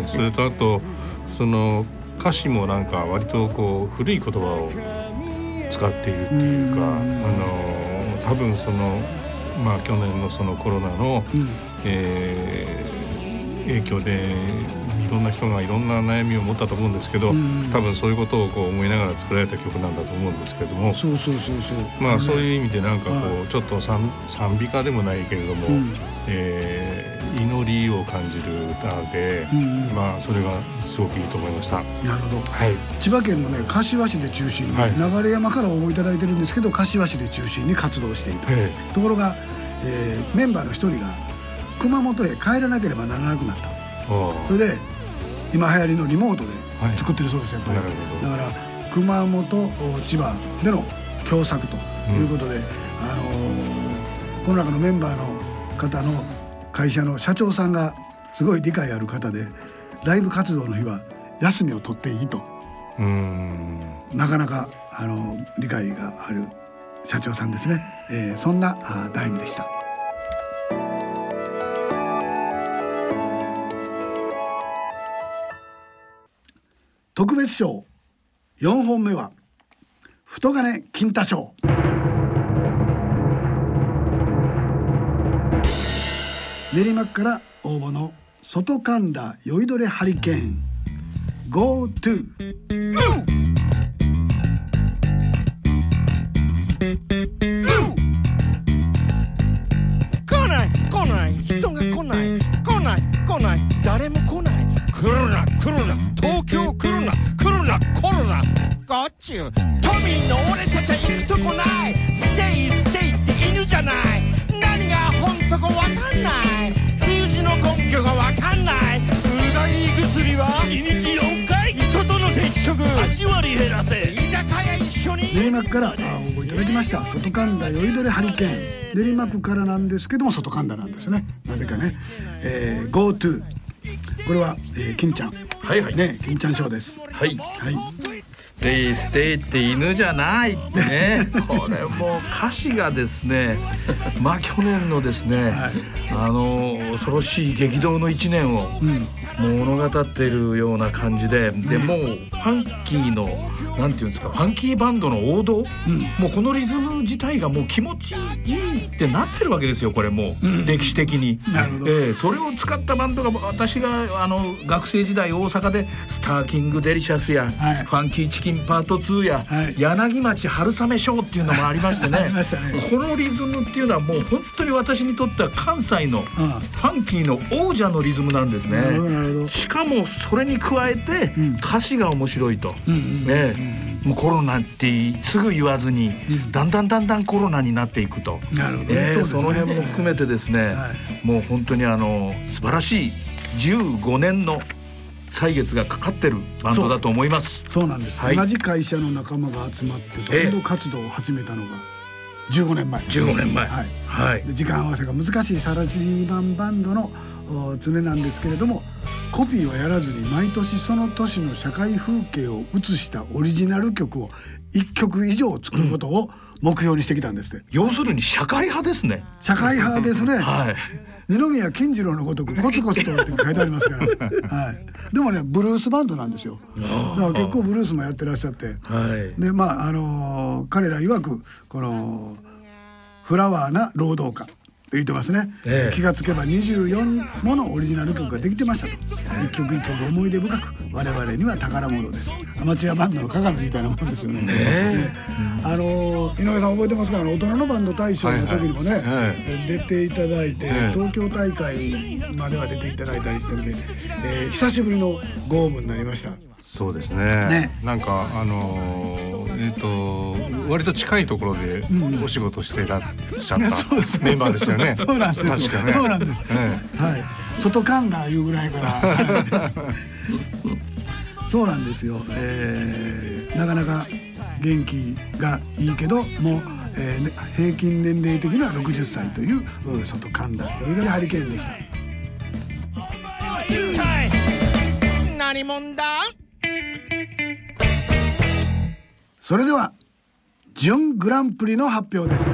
それとあとその歌詞もなんか割とこう古い言葉を使っているっていうかあの多分そのまあ去年のそのコロナの、えー影響でいろんな人がいろんな悩みを持ったと思うんですけど、多分そういうことをこう思いながら作られた曲なんだと思うんですけどもそうそうそうそう。まあそうういう意味でなんかこうちょっと賛賛美歌でもないけれども、うん。えー祈りを感じる歌で、うんうん。まあそれがすごくいいと思いました。なるほど。はい。千葉県のね柏市で中心に、はい。流山から応募いただいてるんですけど柏市で中心に活動していた、えところが、えーメンバーの一人が熊本へ帰らなければならなくなった。おそれで今流行りのリモートで作ってるそうです、やっぱり。だから熊本お千葉での共作ということで、あのーこの中のメンバーの方の会社の社長さんがすごい理解ある方でライブ活動の日は休みを取っていいと。なかなかあの理解がある社長さんですね、えーそんなあーダイムでした特別賞。4本目は太金金太賞。練馬区から応募の外神田酔いどれハリケーン。GoTo ガッチュトミーの俺たちは行くとこない。 Stay Stay って犬じゃない。何が本当かわかんない。数字の根拠がわかんない。うがい薬は1日4回。人との接触。8割減らせ。居酒屋一緒に。練馬区からあ応募いただきました。外神田酔いどれハリケーン。練馬区からなんですけども外神田なんですね。なぜかね、えー、GoTo これは、えー、金ちゃん。はいはい。ね金ちゃん賞です。はい。はい。 Stay Stay って犬じゃないってね。これもう歌詞がですねまあ去年のですね、あの恐ろしい激動の一年を、もう物語っているような感じで、でもうファンキーのなんていうんですかファンキーバンドの王道、もうこのリズム自体がもう気持ちいいってなってるわけですよこれもう、歴史的に。ええそれを使ったバンドが私があの学生時代大阪で「スターキングデリシャス」や「はい。ファンキーチキンパート2」やはい「柳町春雨ショー」っていうのもありましてね ね。このリズムっていうのはもう本当に私にとっては関西のファンキーの王者のリズムなんですね。ど。しかもそれに加えて歌詞が面白いと、ねもうコロナってすぐ言わずに、だんだんだんだんコロナになっていくと、なるほどね。その辺も含めてですね、もう本当にあの素晴らしい15年の歳月がかかってるバンドだと思います。そう。なんです、はい。同じ会社の仲間が集まってバンド活動を始めたのが15年前。15年前。はい。はい。で時間合わせが難しいサラリーマンバンドのお常なんですけれどもコピーをやらずに毎年その年の社会風景を写したオリジナル曲を1曲以上作ることを目標にしてきたんですって、要するに社会派ですね。社会派ですね、はい。二宮金次郎のごとくコツコツとって書いてありますから、はい、でもねブルースバンドなんですよ。だから結構ブルースもやってらっしゃって。はい。でまああのー彼ら曰くこのフラワーな労働家言ってますね、ええ。気がつけば24ものオリジナル曲ができてましたと。一曲一曲思い出深く我々には宝物です。アマチュアバンドの鏡みたいなもんですよね。ねあのー井上さん覚えてますか？あの大人のバンド大賞の時にもね、はいはい。はい出ていただいて、ええ。東京大会までは出ていただいたりしてんで、えー久しぶりのご応募になりました。そうですね。ね。なんかあのーえっ、と割と近いところでお仕事してらっしゃったうですメンバーですよね。そうなんです確かね。そうなんですえはい、外カンダいうぐらいから。そうなんですよ。えーなかなか元気がいいけど、もう、えーね平均年齢的には60歳というう外カンダというぐらいハリケーンでした。一体何者だ？それでは準グランプリの発表です。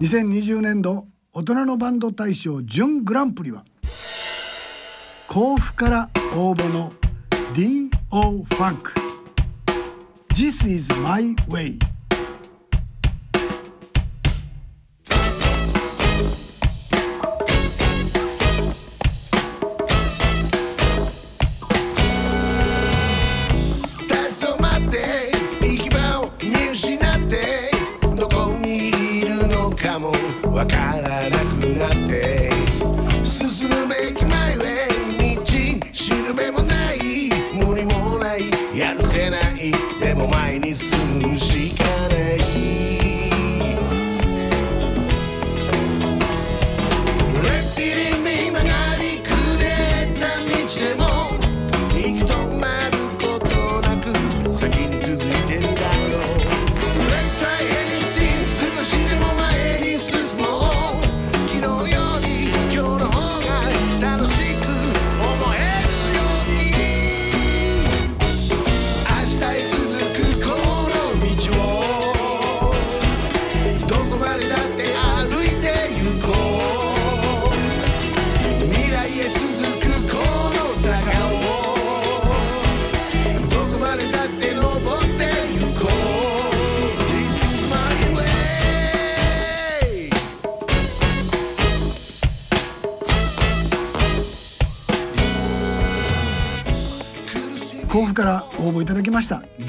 2020年度大人のバンド大賞準グランプリは甲府から応募の D.O. ファンク This is my way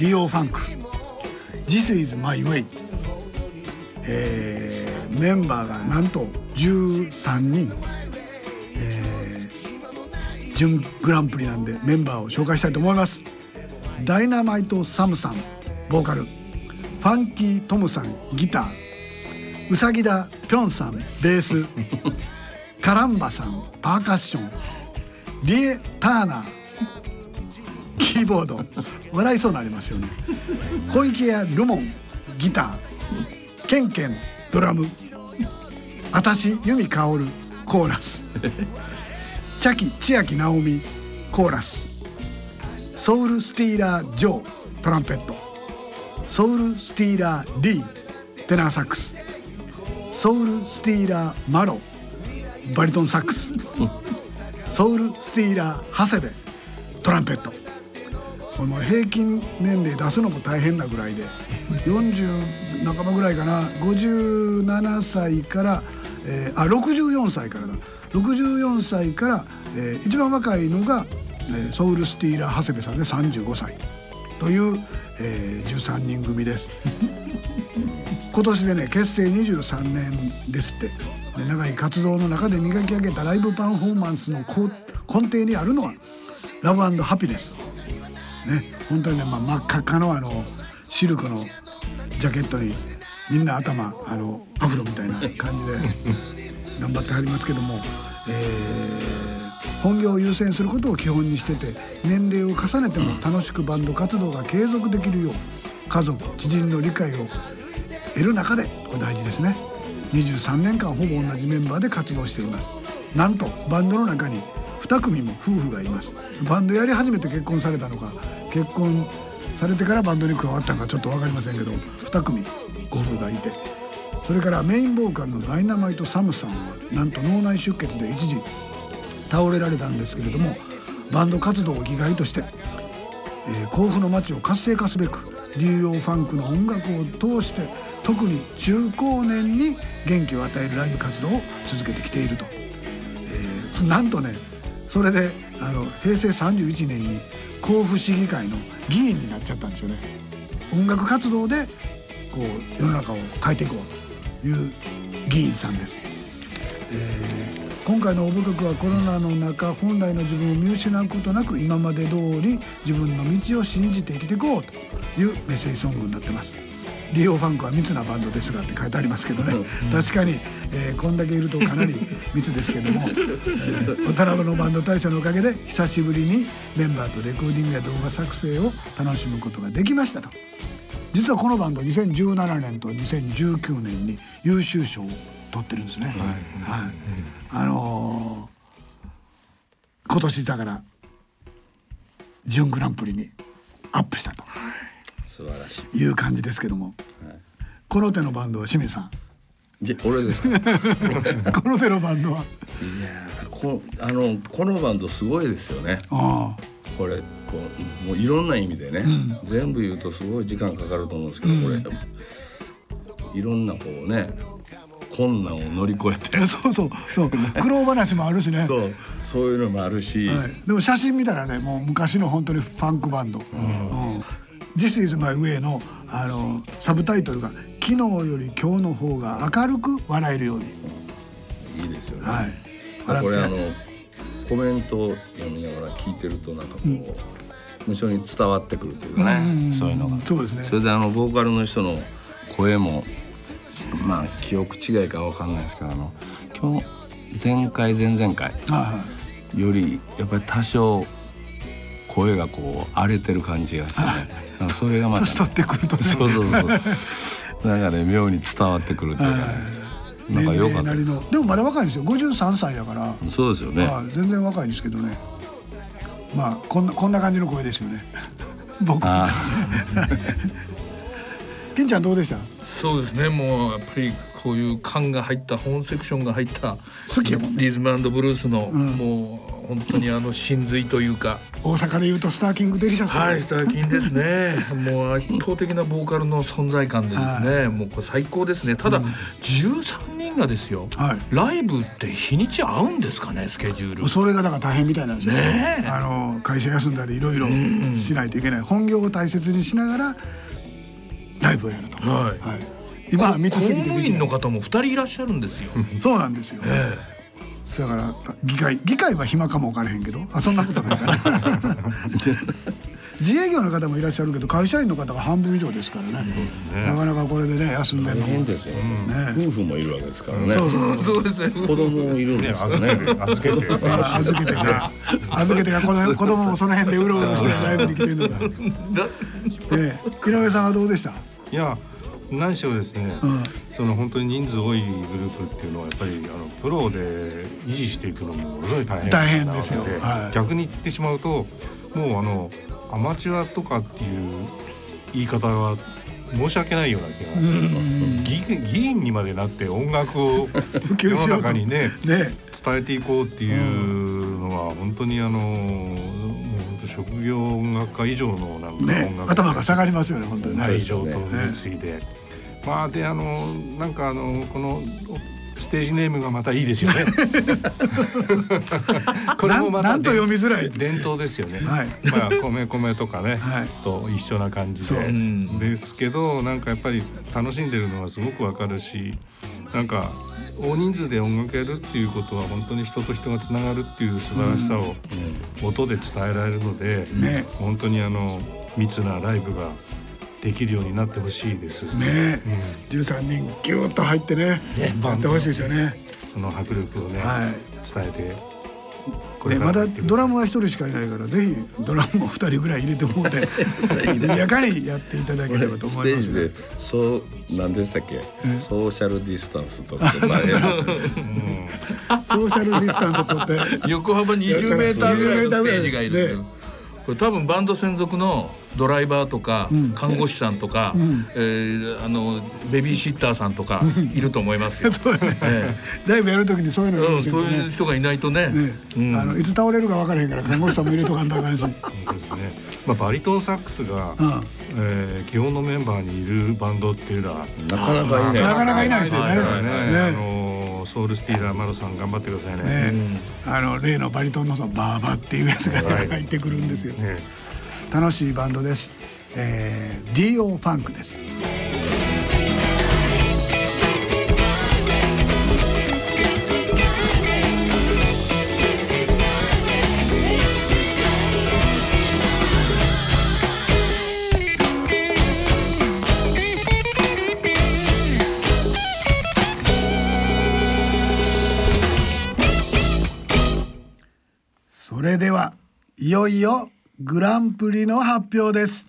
ました D.O. ファンク。This is my way. えーメンバーがなんと13人、えー準グランプリなんでメンバーを紹介したいと思います。ダイナマイトサムさんボーカル。ファンキートムさんギター。うさぎだぴょんさんベース。カランバさんパーカッション。リエ・ターナー。キーボード。笑いそうになりますよね。小池屋ルモンギターケンケンドラムあたし由美香るコーラス。チャキ千秋直美コーラス。ソウルスティーラー・ジョートランペット。ソウルスティーラー・リーテナーサックス。ソウルスティーラー・マロバリトンサックス。ソウルスティーラー長谷部トランペット平均年齢出すのも大変なぐらいで40半ばぐらいかな。57歳から、えーあ64歳からだ。64歳から、えー一番若いのが、えーソウルスティーラー長谷部さんで35歳。という、えー13人組です。今年でね結成23年ですって。で長い活動の中で磨き上げたライブパフォーマンスの根底にあるのはラブハピネス。ね。本当にね、まあ、真っ赤っかのあのシルクのジャケットにみんな頭あのアフロみたいな感じで 頑張ってはりますけども、えー本業を優先することを基本にしてて年齢を重ねても楽しくバンド活動が継続できるよう家族知人の理解を得る中でこれ大事ですね。23年間ほぼ同じメンバーで活動しています。なんとバンドの中に2組も夫婦がいます。バンドやり始めて結婚されたのか結婚されてからバンドに加わったのかちょっと分かりませんけど2組ご夫婦がいてそれからメインボーカルのダイナマイト・サムさんはなんと脳内出血で一時倒れられたんですけれどもバンド活動を生きがいとしてえー甲府の街を活性化すべく流洋ファンクの音楽を通して特に中高年に元気を与えるライブ活動を続けてきていると、えーなんとねそれであの平成31年に甲府市議会の議員になっちゃったんですよね。音楽活動でこう世の中を変えていこうという議員さんです、えー今回の応募曲はコロナの中本来の自分を見失うことなく今まで通り自分の道を信じて生きていこうというメッセージソングになってます。リオファンクは密なバンドですがって書いてありますけどね。確かに、えーこんだけいるとかなり密ですけども、えー、渡辺のバンド大社のおかげで久しぶりにメンバーとレコーディングや動画作成を楽しむことができましたと。実はこのバンド2017年と2019年に優秀賞を取ってるんですね。はい。あのー今年だから準グランプリにアップしたと素晴らしい。いう感じですけども、この手のバンドは清水さん。じゃ俺ですか？この手のバンドは。いやーこあのこのバンドすごいですよね。あこれこうもういろんな意味でね、全部言うとすごい時間かかると思うんですけど、これいろんなこうね困難を乗り越えて。そうそうそう。苦労話もあるしね。そう。そういうのもあるし、はい、でも写真見たらねもう昔の本当にファンクバンド「うん、This is my way の」あのサブタイトルが「昨日より今日の方が明るく笑えるように。いいですよ」ね、はい。まあこれあ笑のコメントを読みながら聞いてるとなんかこう、無性に伝わってくるというかね、うんそういうのが。そうですね。それであのボーカルの人の声もまあ記憶違いかわかんないですけどあの今日前回前々回はよりやっぱり多少声がこう荒れてる感じがしてね それがまた、年取ってくるとねそうそうそう。なんかね妙に伝わってくるというかね、なんか良かったなりででもまだ若いんですよ。53歳やから、そうですよね、まあ、全然若いんですけどね。まあこんなこんな感じの声ですよね。僕。あ 金ちゃんどうでした？そうですね。もうやっぱりこういう缶が入ったホーンセクションが入った好きやもんね。リズムブルースの、ん。もう本当にあの真髄というか。大阪で言うとスターキングデリシャスはいスターキンですね。もう圧倒的なボーカルの存在感でですねもうこれ最高ですね。ただ、13人がですよ、はい。ライブって日にち合うんですかねスケジュール。それがだから大変みたいなんですよ、ねえ。あの会社休んだりいろいろしないといけない、本業を大切にしながらライブをやると、はい。はい、今は密すぎて公務員の方も2人いらっしゃるんですよ。そうなんですよ、えだから議会議会は暇かも分からへんけどあそんなことないから。自営業の方もいらっしゃるけど会社員の方が半分以上ですからね。なかなかこれでね休んでるのも。大変ですよ、夫婦もいるわけですからね。そうそう。そうですね。子供もいるんですからね預けてあ預けてが預けてが子供子供もその辺でうろうろしてライブに来てるのが、ええ、井上さんはどうでした？いや何しろですね、ん。その本当に人数多いグループっていうのはやっぱりあのプロで維持していくのもものすごい大変大変ですよ。なのはい。逆に言ってしまうともうあのアマチュアとかっていう言い方は申し訳ないような気が、議員議員にまでなって音楽を世の中にね。伝えていこうっていうのは本当にあの本当職業音楽家以上のなんかね音楽頭が下がりますよね本当にね。愛情と熱意で、まあであのなんかあのこのステージネームがまたいいですよね。これもまたなんなんと読みづらい。伝統ですよね。はい。まあ米米とかね、と一緒な感じで、ですけどなんかやっぱり楽しんでるのはすごくわかるし、なんか大人数で音楽やるっていうことは本当に人と人がつながるっていう素晴らしさを音で伝えられるので、ね。本当にあの密なライブができるようになってほしいです。ね。13人ギューッと入ってね。やってほしいですよね。その迫力をね、はい。伝えてね、からまだドラムは一人しかいないからぜひ ドラムも二人ぐらい入れてもらって 賑やかにやっていただければとス思いますテージでそう何でしたっけソーシャルディスタンスとかって前やるん。ですよソーシャルディスタンス取って。横幅20メーターぐらいのステージがいるね。これ多分バンド専属のドライバーとか看護師さんとか、うん。えーあのベビーシッターさんとかいると思いますよ。そうね。えライブやるときにそういうのえうん、そういう人がいないとね。あのいつ倒れるか分からへんから看護師さんも入れとかんとあかんし。そうですね。まあバリトンサックスが、えー基本のメンバーにいるバンドっていうのはなかなかいない。なかなかいないですよね。ね。ね。あのソウルスティーラーマロさん頑張ってくださいね。ね。あの例のバリトンのそのバーバっていうやつが入ってくるんですよ、楽しいバンドです、えー、D.O. ファンクですそれではいよいよグランプリの発表です。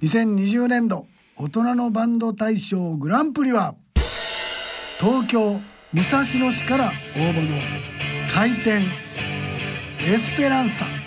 2020年度大人のバンド大賞グランプリは東京武蔵野市から応募の開店エスペランサ。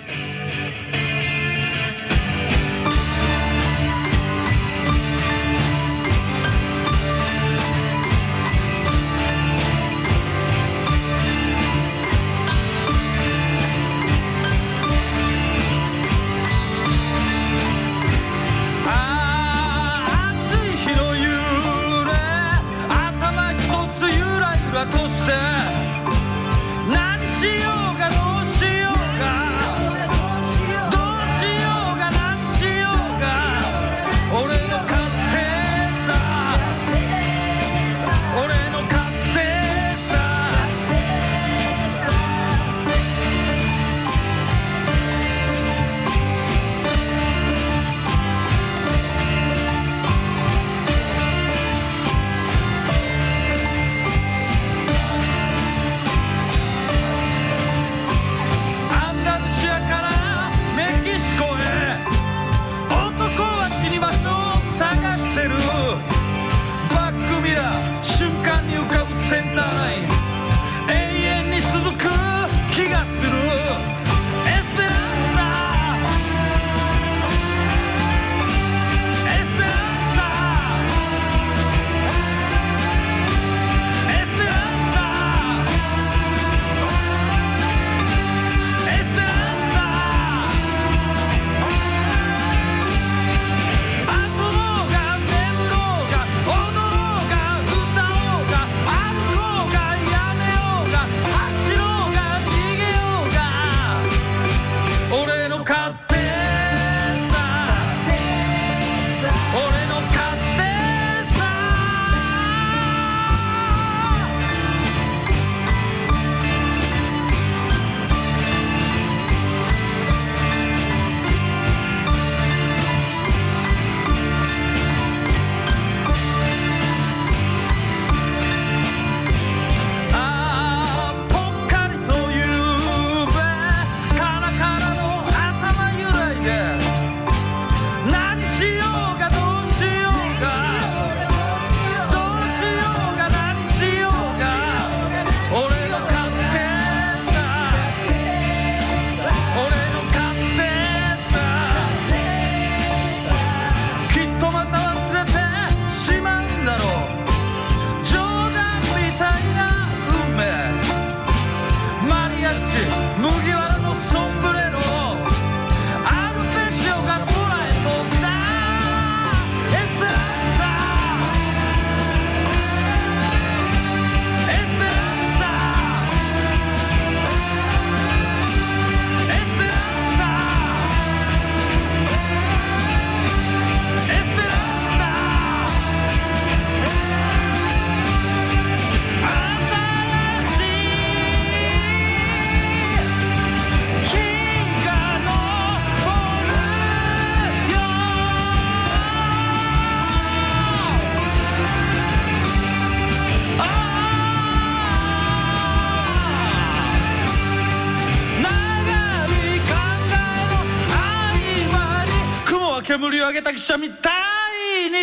た汽車みたいに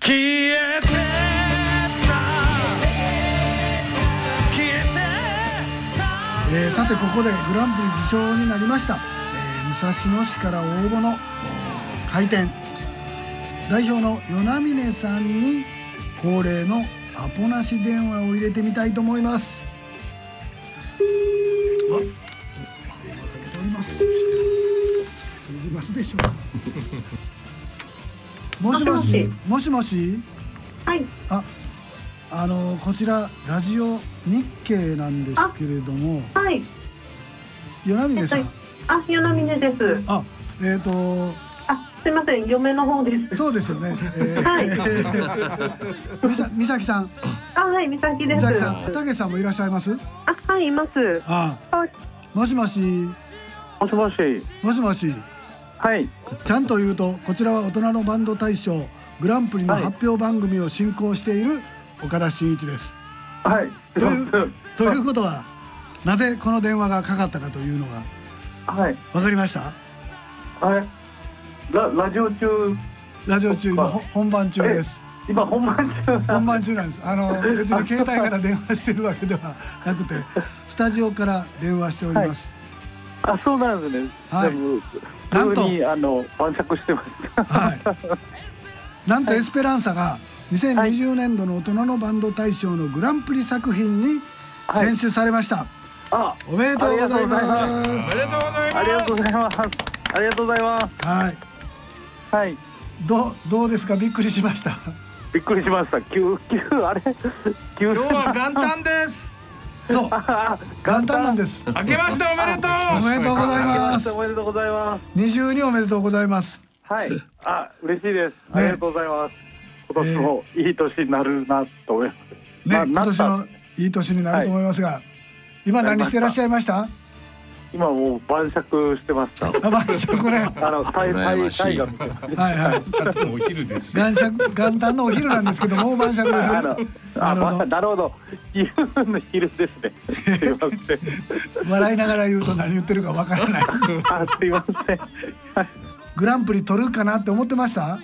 消えてえーさてここでグランプリ受賞になりました、えー武蔵野市から応募の開店。代表の与那峰さんに恒例のアポなし電話を入れてみたいと思います。もしもしもしもし？はいああのこちらラジオ日経なんですけれどもはい与那峰さんあ、与那峰です。あ、えっ、とあ、すいません、嫁の方です。そうですよね。えーはい。みさみさきさん、あ、はい、美咲です。みさきさん、たけしさんもいらっしゃいます？あ、はい、います。あ、もしもし。もしもし。もしもし。はい。ちゃんと言うとこちらは大人のバンド大賞グランプリの発表番組を進行している岡田真一です。はい。というということはなぜこの電話がかかったかというのがはい。わかりました？はい。ララジオ中。ラジオ中今ほ本番中です。今本番中。本番中なんです。あの別に携帯から電話してるわけではなくて、スタジオから電話しております。あ、そうなんですね。はいなんとあの晩酌してます。はい。なんとエスペランサが2020年度の大人のバンド大賞のグランプリ作品に選出されました。あ、おめでとうございます。ありがとうございます。ありがとうございます。はい。はい。どうどうですか？びっくりしました。びっくりしました。急急あれ？急。今日は元旦です。そう。元旦なんです。明けましておめでとう。おめでとうございます。おめでとうございます。二重におめでとうございます。はい。あ、嬉しいです。ありがとうございます。今年もいい年になるなと思います。ね、な今年のいい年になると思いますが、今何してらっしゃいました？今もう晩酌してました。あ晩酌ね。あの大大大学。はいはい。お昼です元酌元旦のお昼なんですけどもう晩酌ですね。あのあなるほど。昼の昼ですね。すいません。笑いながら言うと何言ってるかわからない。あすいません。グランプリ取るかなって思ってました？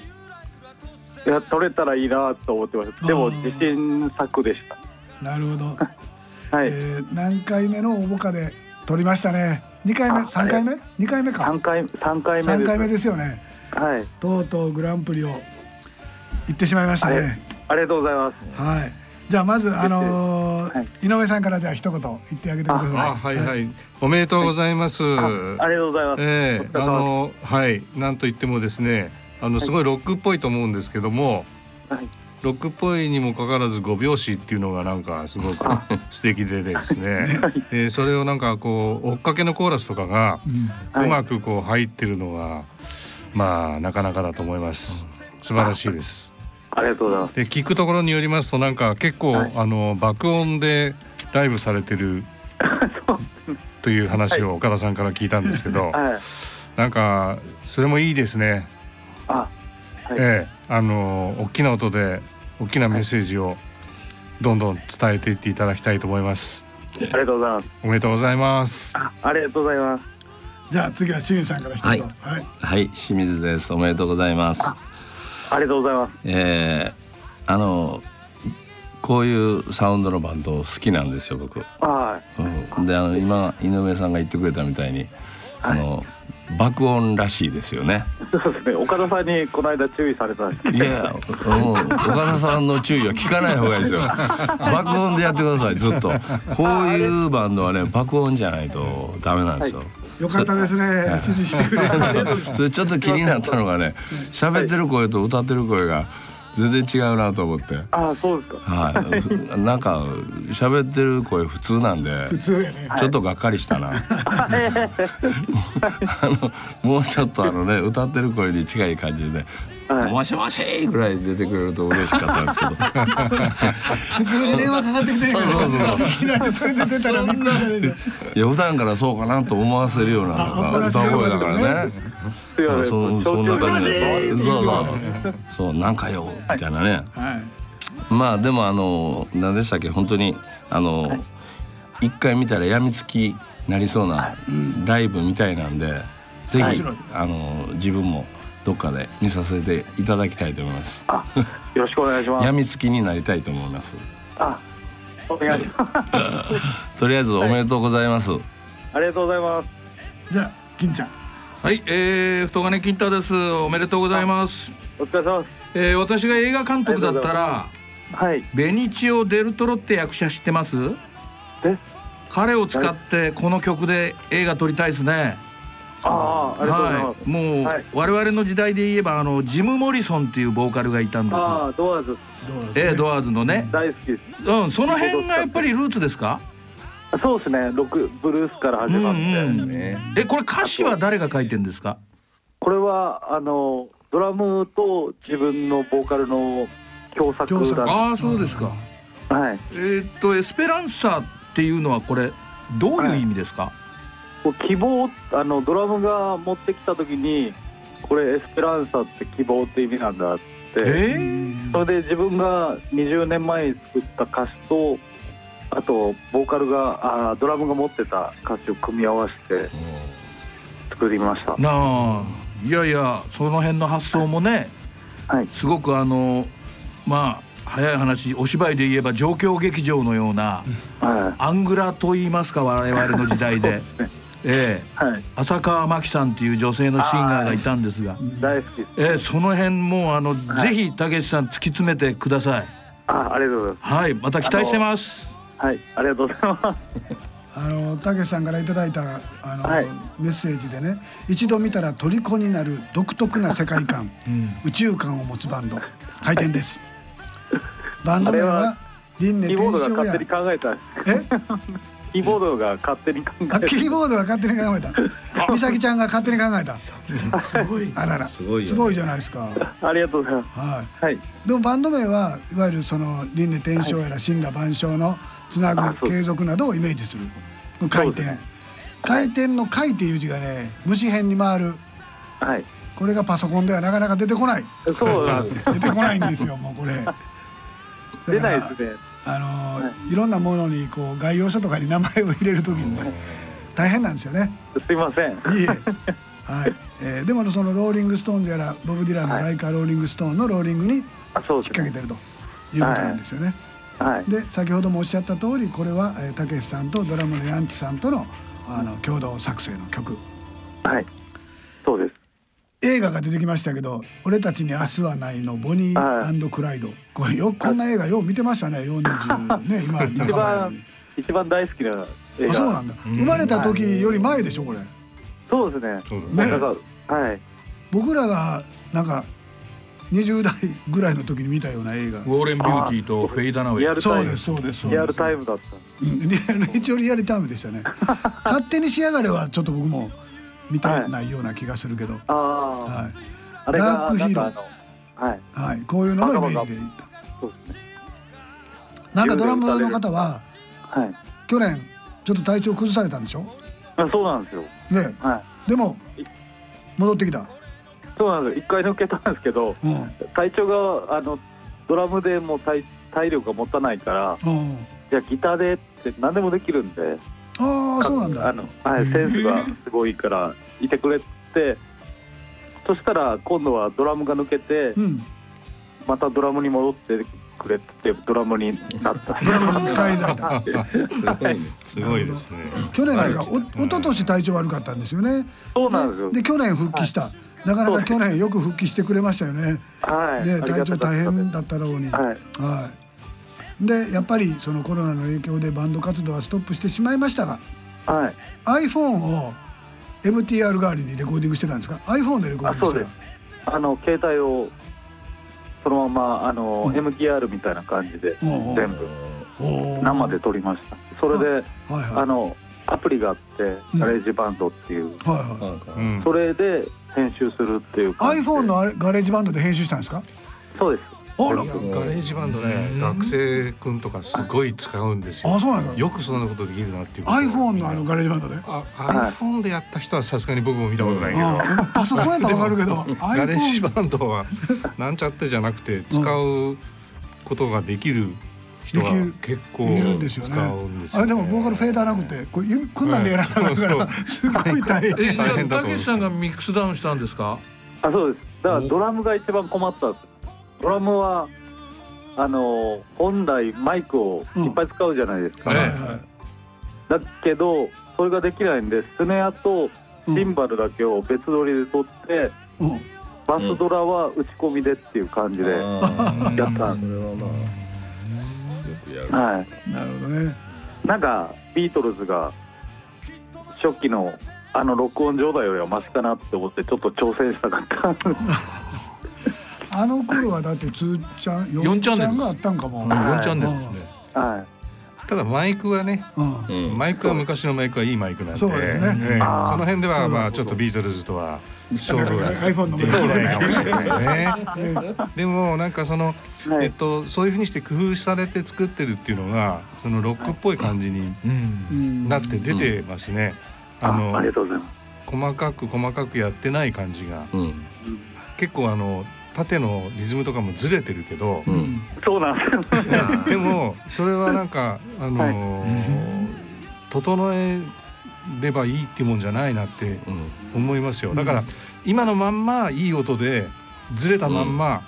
いや取れたらいいなと思ってました。でも自信作でした。なるほど。はい。えー何回目の応募かで取りましたね。二回目、三回目？二回目か。三回三回目です。三回目ですよね。はい。とうとうグランプリを行ってしまいましたね。ありがとうございます。はい。じゃあまずあのー井上さんからじゃあ一言言ってあげてください。あはいはい、おめでとうございます。ありがとうございます。ええお疲れ様あのはいなんといってもですねあのすごいロックっぽいと思うんですけども、ロックっぽいにもかかわらず五拍子っていうのがなんかすごく素敵でですね、えーそれをなんかこう追っかけのコーラスとかがうまくこう入ってるのがまあなかなかだと思います。素晴らしいです。ありがとうございます。で聞くところによりますとなんか結構、あの爆音でライブされてる という話を岡田さんから聞いたんですけど、はい。なんかそれもいいですね。あ、はい。ええあの大きな音で大きなメッセージをどんどん伝えていっていただきたいと思います。ありがとうございます。おめでとうございます。あありがとうございます。じゃあ次は清水さんから一言。はいはい。はい、清水です。おめでとうございます。ありがとうございます。えー、あのこういうサウンドのバンド好きなんですよ僕。はうん、であの今井上さんが言ってくれたみたいに、あの爆音らしいですよね。い。そうですね。岡田さんにこの間注意されたんです。いやもう岡田さんの注意は聞かない方がいいですよ。爆音でやってくださいずっと。こういうバンドはね爆音じゃないとダメなんですよ。よかったですね。指示してくれて。それちょっと気になったのがね喋ってる声と歌ってる声が全然違うなと思って。あ、そうですか。はい、ふなんか喋ってる声普通なんで普通やね。ちょっとがっかりしたな。あの もうちょっとあのね歌ってる声に近い感じで「もしもし!」ぐらい出てくれると嬉しかったんですけど 普通に電話かかってきてるそうそうそういきなりそれで出たらびっくりされる。いや普段からそうかなと思わせるような歌声だからね。すいません。そうそんな感じでしそうまそうそうなんかよみたいなね。はい。まあでもあの何でしたっけ本当にあの一回見たらやみつきなりそうなライブみたいなんで、ぜひ、はいあの自分もどっかで見させていただきたいと思います。よろしくお願いします。やみつきになりたいと思います。あ、お願いします。とりあえずおめでとうございます。ありがとうございます。じゃあ金ちゃんはい、えー、太金金太です。おめでとうございます。お疲れ様です。えー、私が映画監督だったら、はい。ベニチオ・デルトロって役者知ってます？彼を使ってこの曲で映画撮りたいですね。ああ。はい、もう、はい我々の時代で言えばあのジム・モリソンっていうボーカルがいたんです。ああ、ドアーズ。えー、ドアーズのね。大好き。うん、その辺がやっぱりルーツですか？そうですね。ロックブルースから始まって。え、これ歌詞は誰が書いてんですか？これはあのドラムと自分のボーカルの共作ああ、そうですか。はい。えーっとエスペランサっていうのはこれどういう意味ですか？こう希望あのドラムが持ってきた時にこれエスペランサって希望って意味なんだって、それで自分が20年前に作った歌詞とあとボーカルがあドラムが持ってた歌詞を組み合わせて作りました。なあ。いやいやその辺の発想もね、すごくあのまあ早い話お芝居で言えば状況劇場のような、アングラと言いますか我々の時代で。ええ。浅川真紀さんっていう女性のシンガーがいたんですが、大好きです。ええその辺もあの、ぜひたけしさん突き詰めてください。あありがとうございます。はい、また期待してます。はいありがとうございます。あのたけしさんからいただいたあの、メッセージでね一度見たら虜になる独特な世界観、宇宙観を持つバンド。開店です。バンド名は輪廻キーボード転生やが勝手に考えた。え？キーボードが勝手に考えた。あ キーボードが勝手に考えた。美咲ちゃんが勝手に考えた。すごい。あらら。すごいよすごいじゃないですか。ありがとうございます。はい、はい、でもバンド名はいわゆるその輪廻転生やら死んだ万象のつなぐ継続などをイメージする。回転。回転の回っていう字がね虫辺に回る。はい。これがパソコンではなかなか出てこない。そうなんです。出てこないんですよ もうこれ。出ないですね。あのーい、ろんなものにこう概要書とかに名前を入れるときにね大変なんですよね。すいません。いいえ。はい、えーでもそのローリング・ストーンズやらボブ・ディランの「Like a Rolling Stone」のローリングに引っ掛けてるということなんですよね。はい、で先ほどもおっしゃった通りこれはえーたけしさんとドラムのヤンチさんとのあの共同作成の曲。はい。そうです。映画が出てきましたけど「俺たちに明日はない」のボニークライド。これよくこんな映画よう見てましたね40ね 今一番に。一番大好きな映画。あそうなんだ。生まれた時より前でしょこれ。そうですね。ね。だからはい。僕らがなんか20代ぐらいの時に見たような映画。ウォーレン・ビューティーとフェイダ・ナウェイ。そうですそうですそうです。リアルタイムだった。うん。リアル一応リアルタイムでしたね。勝手に仕上がれはちょっと僕も見てないような気がするけど、ああ、はい。あれがダークヒーロー。はい。はい、こういうののイメージでいった。なんかドラムの方ははい。去年ちょっと体調崩されたんでしょ？あそうなんですよ。ね。はでも戻ってきたそうなんです。一回抜けたんですけど、うん。体調があのドラムでもう体体力が持たないからうん。じゃあギターでって何でもできるんでああそうなんだ。あの、はい、センスがすごいからいてくれてそしたら今度はドラムが抜けて、うん。またドラムに戻ってくれってドラムになった。ドラムにたすごいですね。去年というかお一昨年体調悪かったんですよね。そうなんですよ。で去年復帰した、なかなか去年よく復帰してくれましたよね。はい。ね体調大変だったろうに。はい。はい。でやっぱりそのコロナの影響でバンド活動はストップしてしまいましたが、はい、iPhone を MTR 代わりにレコーディングしてたんですか？iPhone でレコーディングしてあそうです。あの携帯をそのままあの、MTR みたいな感じで全部。生で撮りました。それであ,、はいはい、あのアプリがあってガレージバンドっていう、はいはい。それで編集するっていう iPhone のあれガレージバンドで編集したんですか？そうです。あら。ガレージバンドね、学生くんとかすごい使うんですよ。あそうなんだよくそんなことできるなっていう。iPhone のあのガレージバンドで？あ iPhone でやった人はさすがに僕も見たことないけど。パソコンやったらわかるけどガレージバンドはなんちゃってじゃなくて使うことができる人ができる結構いるんですよね。使うんですよあれでもボーカルフェーダーなくてこうゆこんなんでやらなかったからすごい大変えじゃあたけしさんがミックスダウンしたんですか？あそうです。だからドラムが一番困ったんです。ドラムはあの本来マイクをいっぱい使うじゃないですか、だけどそれができないんでスネアとシンバルだけを別撮りで撮って、バスドラは打ち込みでっていう感じでやったんですはい。なるほどね。なんかビートルズが初期のあの録音状態よりはマシかなって思ってちょっと挑戦したかった あの頃はだってつーちゃん 四4チャンネルチャンがあったんかも。4チャンネルですね。はいただマイクはね、マイクは昔のマイクはいいマイクなんで。そうですね。ええ。あー。その辺ではまあちょっとビートルズとは勝負が。なかなか iPhone のできないかもしれないね。でもなんかその、えっとそういうふうにして工夫されて作ってるっていうのがそのロックっぽい感じになって出てますね。あのありがとうございます。細かく細かくやってない感じが、結構あの縦のリズムとかもずれてるけど、そうなんですよ でもそれはなんかあのー整えればいいってもんじゃないなって思いますよ。だから今のまんまいい音でずれたまんま、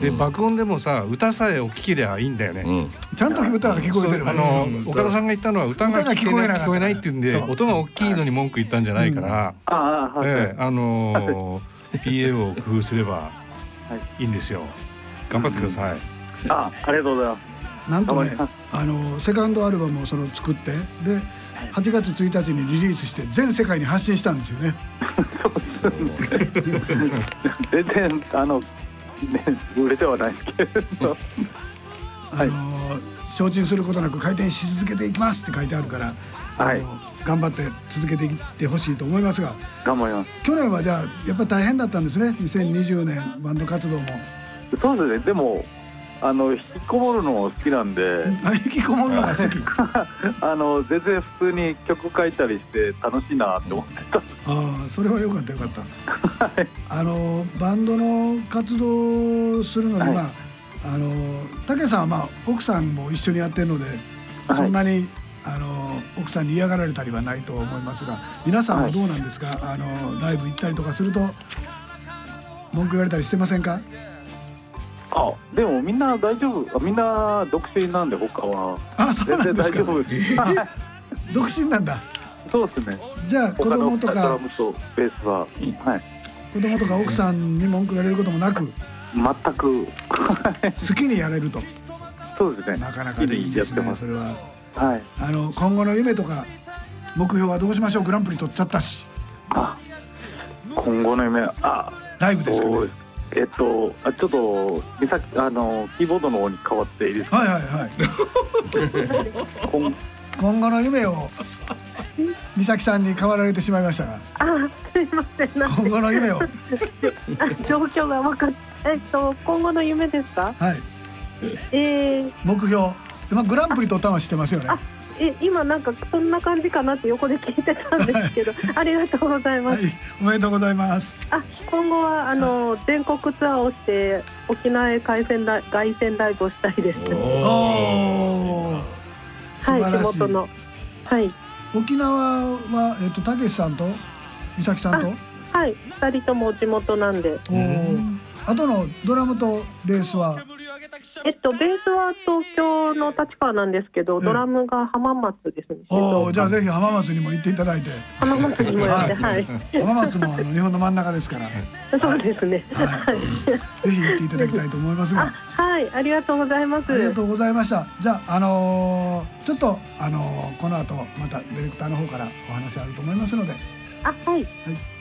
で爆音でもさ歌さえお聞きりゃいいんだよね。ちゃんと歌が聞こえてるあの岡田さんが言ったのは歌が聞こえない聞こえないって言うんで音が大きいのに文句言ったんじゃないから、ああはい。ええあのー PA を工夫すればい。いんですよ。頑張ってください。あありがとうございます。なんとねあのセカンドアルバムをその作ってで8月1日にリリースして全世界に発信したんですよね。全然あの、ね、売れてはないですけど。あの承知することなく回転し続けていきますって書いてあるから、あの頑張って続けていってほしいと思いますが頑張ります。去年はじゃあやっぱり大変だったんですね。2020年バンド活動も。そうですね。でもあの引きこもるのも好きなんで。あ引きこもるのが好き。あの全然普通に曲書いたりして楽しいなって思ってた。ああそれはよかったよかった。あのバンドの活動をするのに、まああの武さんはまあ奥さんも一緒にやってるので、そんなにあの奥さんに嫌がられたりはないと思いますが皆さんはどうなんですか、あのライブ行ったりとかすると文句言われたりしてませんか？あでもみんな大丈夫。あみんな独身なんで他は。あそうなんですか。全然大丈夫。ですはい独身なんだ。そうですね。じゃあ子供とか。ベースは。はい。子供とか奥さんに文句言われることもなく。全く。好きにやれると。そうですね。なかなかいいですねそれは。はい。あの今後の夢とか目標はどうしましょう？グランプリ取っちゃったし。今後の夢あライブですかねえっとあちょっと美咲あのキーボードの方に変わっていいですか？はいはいはい。今今後の夢を美咲さんに変わられてしまいましたが。あ、すいません。なんで今後の夢を。あ状況が分かっえっと今後の夢ですか？はい。えー、目標。今グランプリ取ったのは知ってますよねえ今なんかそんな感じかなって横で聞いてたんですけど、ありがとうございます。おめでとうございます。あ、今後はあの全国ツアーをして沖縄へ凱旋ラ凱旋ライブをしたいです。お素はい、晴らしい。地元の。はい。沖縄はえっとたけしさんと？美咲さんと？はい二人とも地元なんで。おー。あとのドラムとベースは？えっとベースは東京の立川なんですけど、ドラムが浜松ですね。おーじゃあぜひ浜松にも行っていただいて浜松にもやってはい。浜松もあの日本の真ん中ですから そうですね。ぜひ行っていただきたいと思いますがはい、ありがとうございます。ありがとうございました。じゃあ、あのーちょっと、あのーこの後、またディレクターの方からお話あると思いますので。あ、はい。暑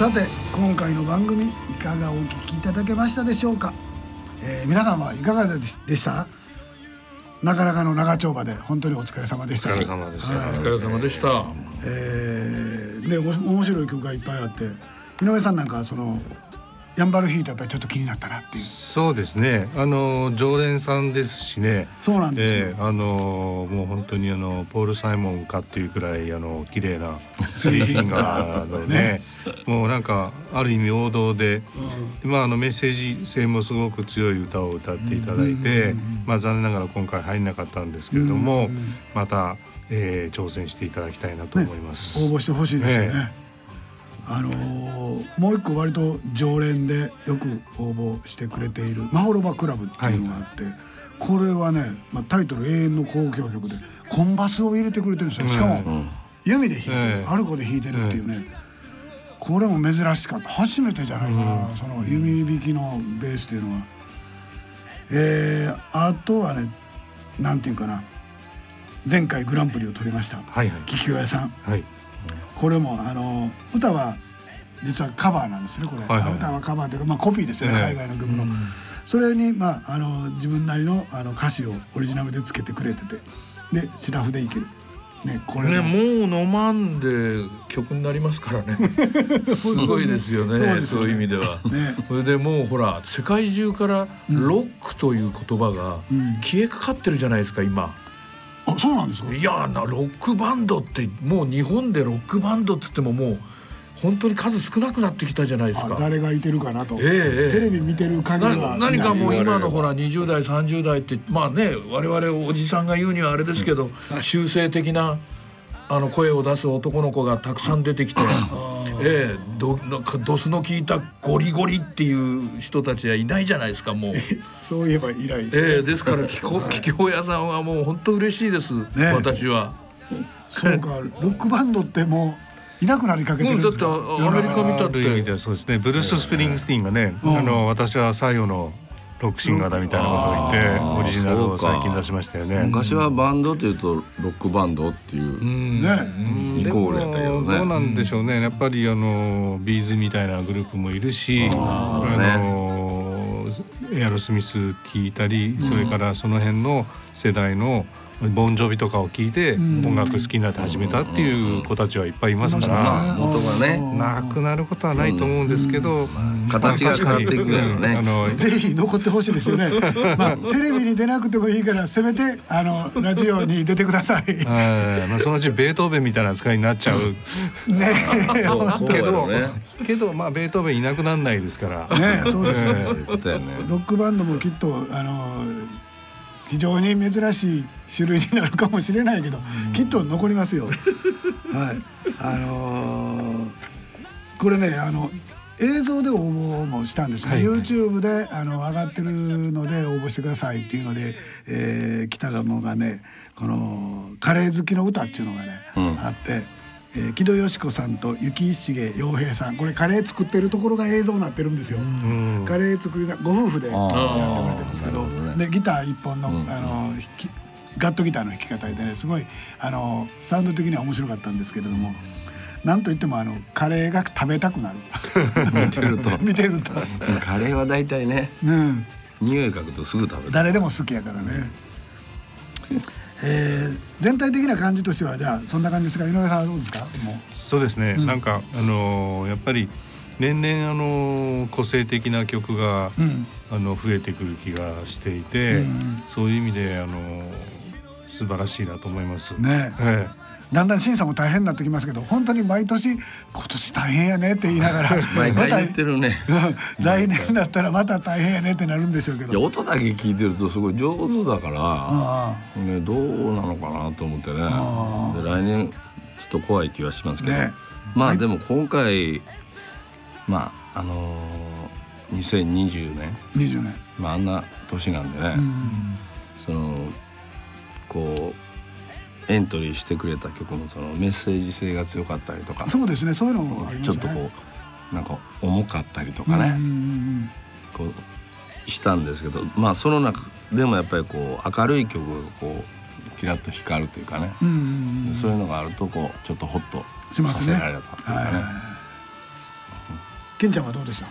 さて今回の番組いかがお聞きいただけましたでしょうか、えー皆さんはいかがででした？なかなかの長丁場で本当にお疲れ様でした。お疲れ様でした。はい。お疲れ様でした。えーねお面白い曲がいっぱいあって井上さんなんかはそのヤンバルヒートやっぱりちょっと気になったなっていう。そうですね。あの常連さんですしね。そうなんですよ。ええあのもう本当にあのポール・サイモンかっていうくらいあの綺麗な。スリーフィンガー ね。もうなんかある意味王道で、まああのメッセージ性もすごく強い歌を歌っていただいて、まあ残念ながら今回入んなかったんですけれども、また、えー挑戦していただきたいなと思います。応募してほしいですよね。えあのーもう一個割と常連でよく応募してくれている「マホロバクラブ」っていうのがあって、これはね、まあ、タイトル「永遠の交響曲」でコンバスを入れてくれてるんですよ。しかも、弓で弾いてる、ええ。アルコで弾いてるっていうね、これも珍しかった。初めてじゃないかな、その弓弾きのベースっていうのは。えー、あとはねなんていうかな。前回グランプリを取りました。はいはい。桔梗屋さん。はいこれもあの歌は実はカバーなんですねこれ、はいはい。歌はカバーというか、まあ、コピーですよね、ええ。海外の曲の、それに、まあ、あの自分なりのあの歌詞をオリジナルでつけてくれててでシラフでいける、ね、これね、ももう飲まんで曲になりますからね。すごいですよね。そうそういう意味では。ね。それでもうほら世界中からロックという言葉が消えかかってるじゃないですか今。あそうなんですか？いやなロックバンドってもう日本でロックバンドっつってももう本当に数少なくなってきたじゃないですあか。誰がいてるかなと、ええええ。テレビ見てる限りは。な何かもう今のほら20代30代ってまあね我々おじさんが言うにはあれですけど修正的なあの声を出す男の子がたくさん出てきて、ええどなんかドスの効いたゴリゴリっていう人たちはいないじゃないですかもう。そういえば以来です、ええですから桔梗桔梗屋さんはもう本当嬉しいです、私は。そうかロックバンドってもういなくなりかけてるんですか、うんだってアメリカ見たという意味ではそうですねブルース・スプリングスティーンがね、あの私は最後のロックシンガーだみたいなことを言ってオリジナルを最近出しましたよね。昔はバンドというとロックバンドっていうイコールやったけどね。どうなんでしょうね。やっぱりあのビーズみたいなグループもいるしあのエアロスミス聞いたり、それからその辺の世代のボンジョビとかを聞いて音楽好きになって始めたっていう子たちはいっぱいいますから、まあ元がね。なくなることはないと思うんですけど、形が変わっていくよね。あのぜひ残ってほしいですよね。まあテレビに出なくてもいいからせめてあのラジオに出てください。まあ、そのうちベートーベンみたいな扱いになっちゃう。そうけど、けどまあベートーベンいなくならないですから。ねそうですよね。ロックバンドもきっとあの非常に珍しい種類になるかもしれないけど、きっと残りますよ。はい。あのーこれねあの映像で応募もしたんですね、はい。YouTube であの上がってるので応募してくださいっていうので、えー、北鴨がねこのカレー好きの歌っていうのがね、あって、えー木戸よし子さんと雪重洋平さん。これカレー作ってるところが映像になってるんですよ。カレー作りなご夫婦でやってくれてるんですけど、でギター一本の,、あの弾きガットギターの弾き方でねすごいあのサウンド的には面白かったんですけれども。なんといってもあのカレーが食べたくなる。見てると。見てると、カレーは大体ねうん、匂い嗅ぐとすぐ食べる。誰でも好きやからね、えー全体的な感じとしてはじゃあそんな感じですが井上さんはどうですか？もそうですね、なんかあのーやっぱり年々あのー個性的な曲が、う、うん、あの増えてくる気がしていて、うん。そういう意味であのー素晴らしいなと思います。ね。えだんだん審査も大変になってきますけど本当に毎年今年大変やねって言いながら 毎回また言ってるね。う ん来年だったらまた大変やねってなるんでしょうけいやど音だけ聞いてるとすごい上手だから、あね、どうなのかなと思ってね。あで来年ちょっと怖い気はしますけど、ね。まあでも今回まああのー、2020年、20年、まあ、あんな年なんでね、うん。そのこうエントリーしてくれた曲のそのメッセージ性が強かったりとか。そうですねそういうのもありまちょっとすねこうなんか重かったりとかね、こうしたんですけどまあその中でもやっぱりこう明るい曲がこうキラッと光るというかね、そういうのがあるとこうちょっとホッとさせられたというかね、はい金ちゃんはどうでした？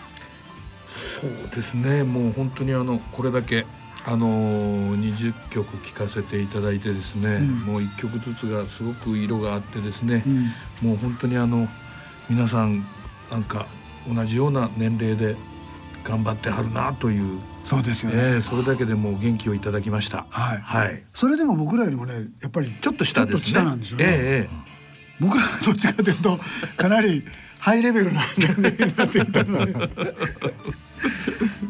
そうですね。もう本当にあのこれだけあの20曲聴かせていただいてですね、うん。もう1曲ずつがすごく色があってですね、うん。もう本当にあの皆さんなんか同じような年齢で頑張ってはるなというそうですよね、ええそれだけでもう元気をいただきました。はい。はい。それでも僕らよりもねやっぱりちょっと下ですね。ちょっと下なんですよね、ええ僕らがどっちかというとかなりハイレベルな年齢になってきたので、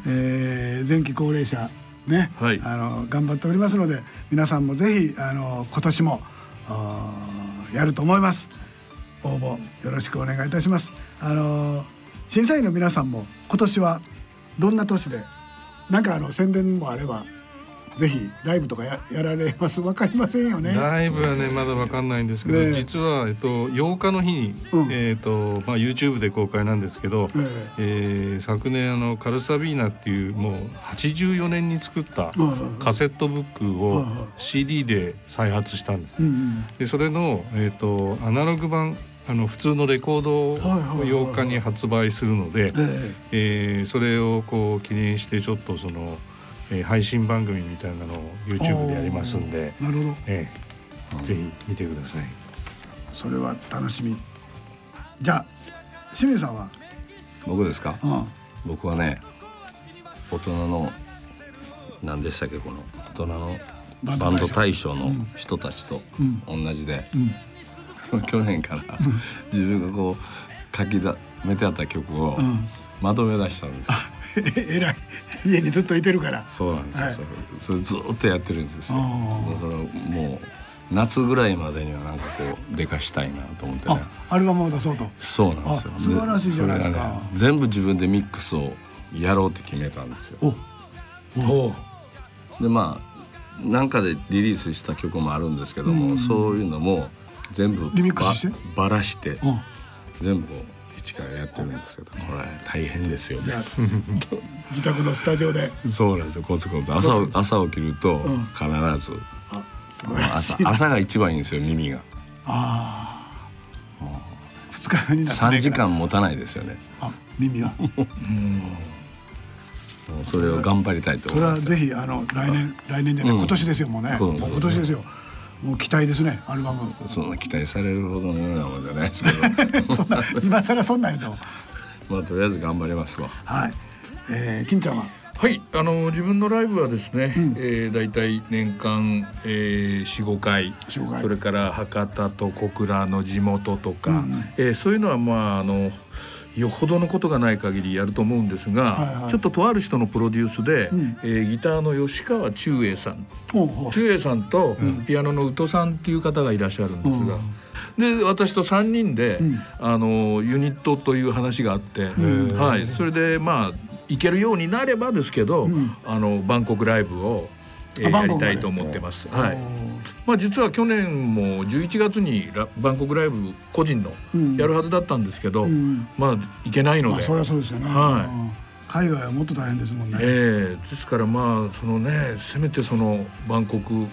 えー前期高齢者ね、あの頑張っておりますので皆さんもぜひあの今年もやると思います。応募よろしくお願いいたします。あの審査員の皆さんも今年はどんな年でなんかあの宣伝もあればぜひライブとかややられます？わかりませんよね。ライブはねまだわかんないんですけど、ねえ。実は、えっと、8日の日に、えっとまあ、YouTube で公開なんですけど、えー昨年あのカルサビーナっていうもう84年に作ったうんうんうん。カセットブックを CD で再発したんです。うんうん。でそれの、えっとアナログ版あの普通のレコードをはいはいはい8日に発売するので、え。えーそれをこう記念してちょっとその、えー配信番組みたいなのを YouTube でやりますんで、なるほど。えーぜひ見てください。それは楽しみ。じゃあ清水さんは？僕ですか、うん。僕はね大人の何でしたっけこの大人のバンド大賞。の人たちと同じで、去年から自分がこう書きだめてあった曲をうん。まとめ出したんですよ。えらい。家にずっといてるから。そうなんですよ、はい。それずっとやってるんですよ。そのもう夏ぐらいまでにはなんかこうでかしたいなと思ってね。アルバムを出そうと。そうなんですよ。あ素晴らしいじゃないですか。ね全部自分でミックスをやろうって決めたんですよ。でまあなんかでリリースした曲もあるんですけども、うん。そういうのも全部リミックスして？ばばらして、うん。全部こう一からやってるんですけどこれ大変ですよね。自宅のスタジオで。そうなんですよ。コツコツ。朝朝起きるとうん。必ず、素晴らしい。朝朝が一番いいんですよ耳が。ああ二日になって3ないから時間持たないですよね。あ耳は。もうそれを頑張りたいとそれは思います。ぜひあの来年来年じゃないうん。今年ですよもうね。今年ですよもう期待ですねアルバム。そんな期待されるほどのようなもんじゃないですけど。そんな今更そんなん言うと。まあとりあえず頑張りますわ。はい。えー金ちゃんは？はい、あの自分のライブはですね、えー、大体年間、えー、45回。回。それから博多と小倉の地元とか、えーそういうのはまああのよほどのことがない限りやると思うんですが、はいはい。ちょっととある人のプロデュースで、うん。えーギターの吉川忠英さん。おうおう。忠英さんとピアノの宇都さんっていう方がいらっしゃるんですが。で私と3人で、あのユニットという話があって、んはい、それでまあ行けるようになればですけど、あのバンコクライブを、えーやりたいと思ってます。はい。まあ実は去年も11月にラバンコクライブ個人のうん。やるはずだったんですけど、ん。まあ行けないので、まあそりゃそうですよね。はい。うん海外はもっと大変ですもんね。ええ。ですからまあそのねせめてそのバンコク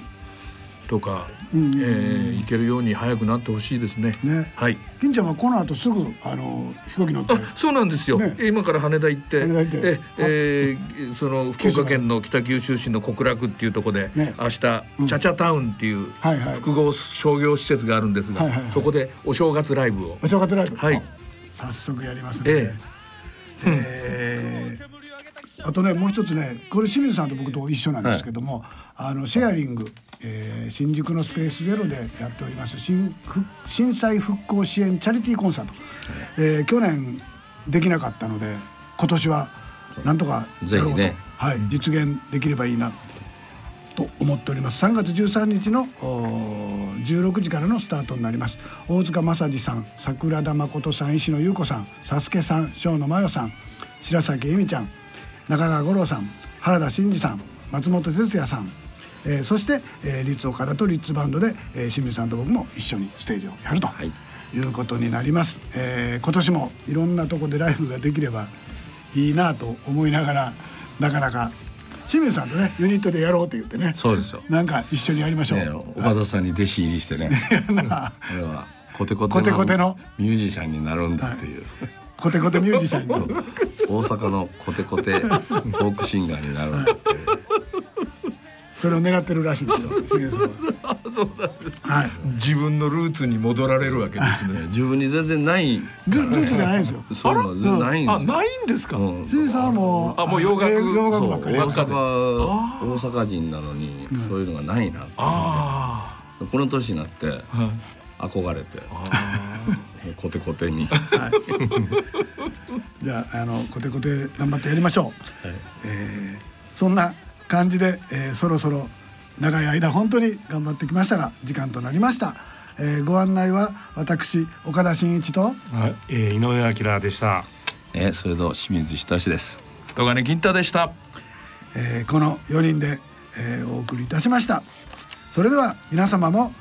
とか、うんええ行けるように早くなってほしいですね。ね。はい。金ちゃんはこの後すぐあの飛行機乗ってそうなんですよ。ね。今から羽田行って、ええーその福岡県の北九州市の小倉区っていうところで、ね。明日、チャチャタウンっていうはいはい。複合商業施設があるんですが、はいはい。はいそこでお正月ライブを。お正月ライブ。はい。早速やりますね。ええ。ーあとねもう一つねこれ清水さんと僕と一緒なんですけども、あのシェアリング、えー新宿のスペースゼロでやっております。新ふ震災復興支援チャリティーコンサート、えー去年できなかったので今年はなんとかやろうと、ね。はい、実現できればいいなと思っております。3月13日のおー16時からのスタートになります。大塚正治さん桜田誠さん石野優子さん佐助さん生野真代さん白崎恵美ちゃん中川五郎さん原田真二さん松本哲也さん、えーそして、えー、立岡田とリッツバンドで、えー清水さんと僕も一緒にステージをやると、い、うことになります、えー今年もいろんなとこでライブができればいいなと思いながらなかなか清水さんとねユニットでやろうって言ってねそうですよ。なんか一緒にやりましょう、ね、岡田さんに弟子入りしてね。俺はコテコテのミュージシャンになるんだっていう。コテコテミュージシャンに。大阪のコテコテフォークシンガーになるんだってそれを狙ってるらしいですよ そうなんです。はい。自分のルーツに戻られるわけですね。自分に全然ない。ルルーツじゃないですよ。そうないんですあ、ないんですか？杉さんはもうあもう洋楽。洋楽ばっかり。大阪大阪人なのにそういうのがないなとあこの年になって憧れて コテコテに。じゃああのコテコテ頑張ってやりましょう、えーそんな感じで、えーそろそろ長い間本当に頑張ってきましたが時間となりました、えーご案内は私岡田真一とはい、えー、井上彰でした。えーそれと清水仁志ですあ。人金金太でした。えーこの4人で、えーお送りいたしましたそれでは皆様も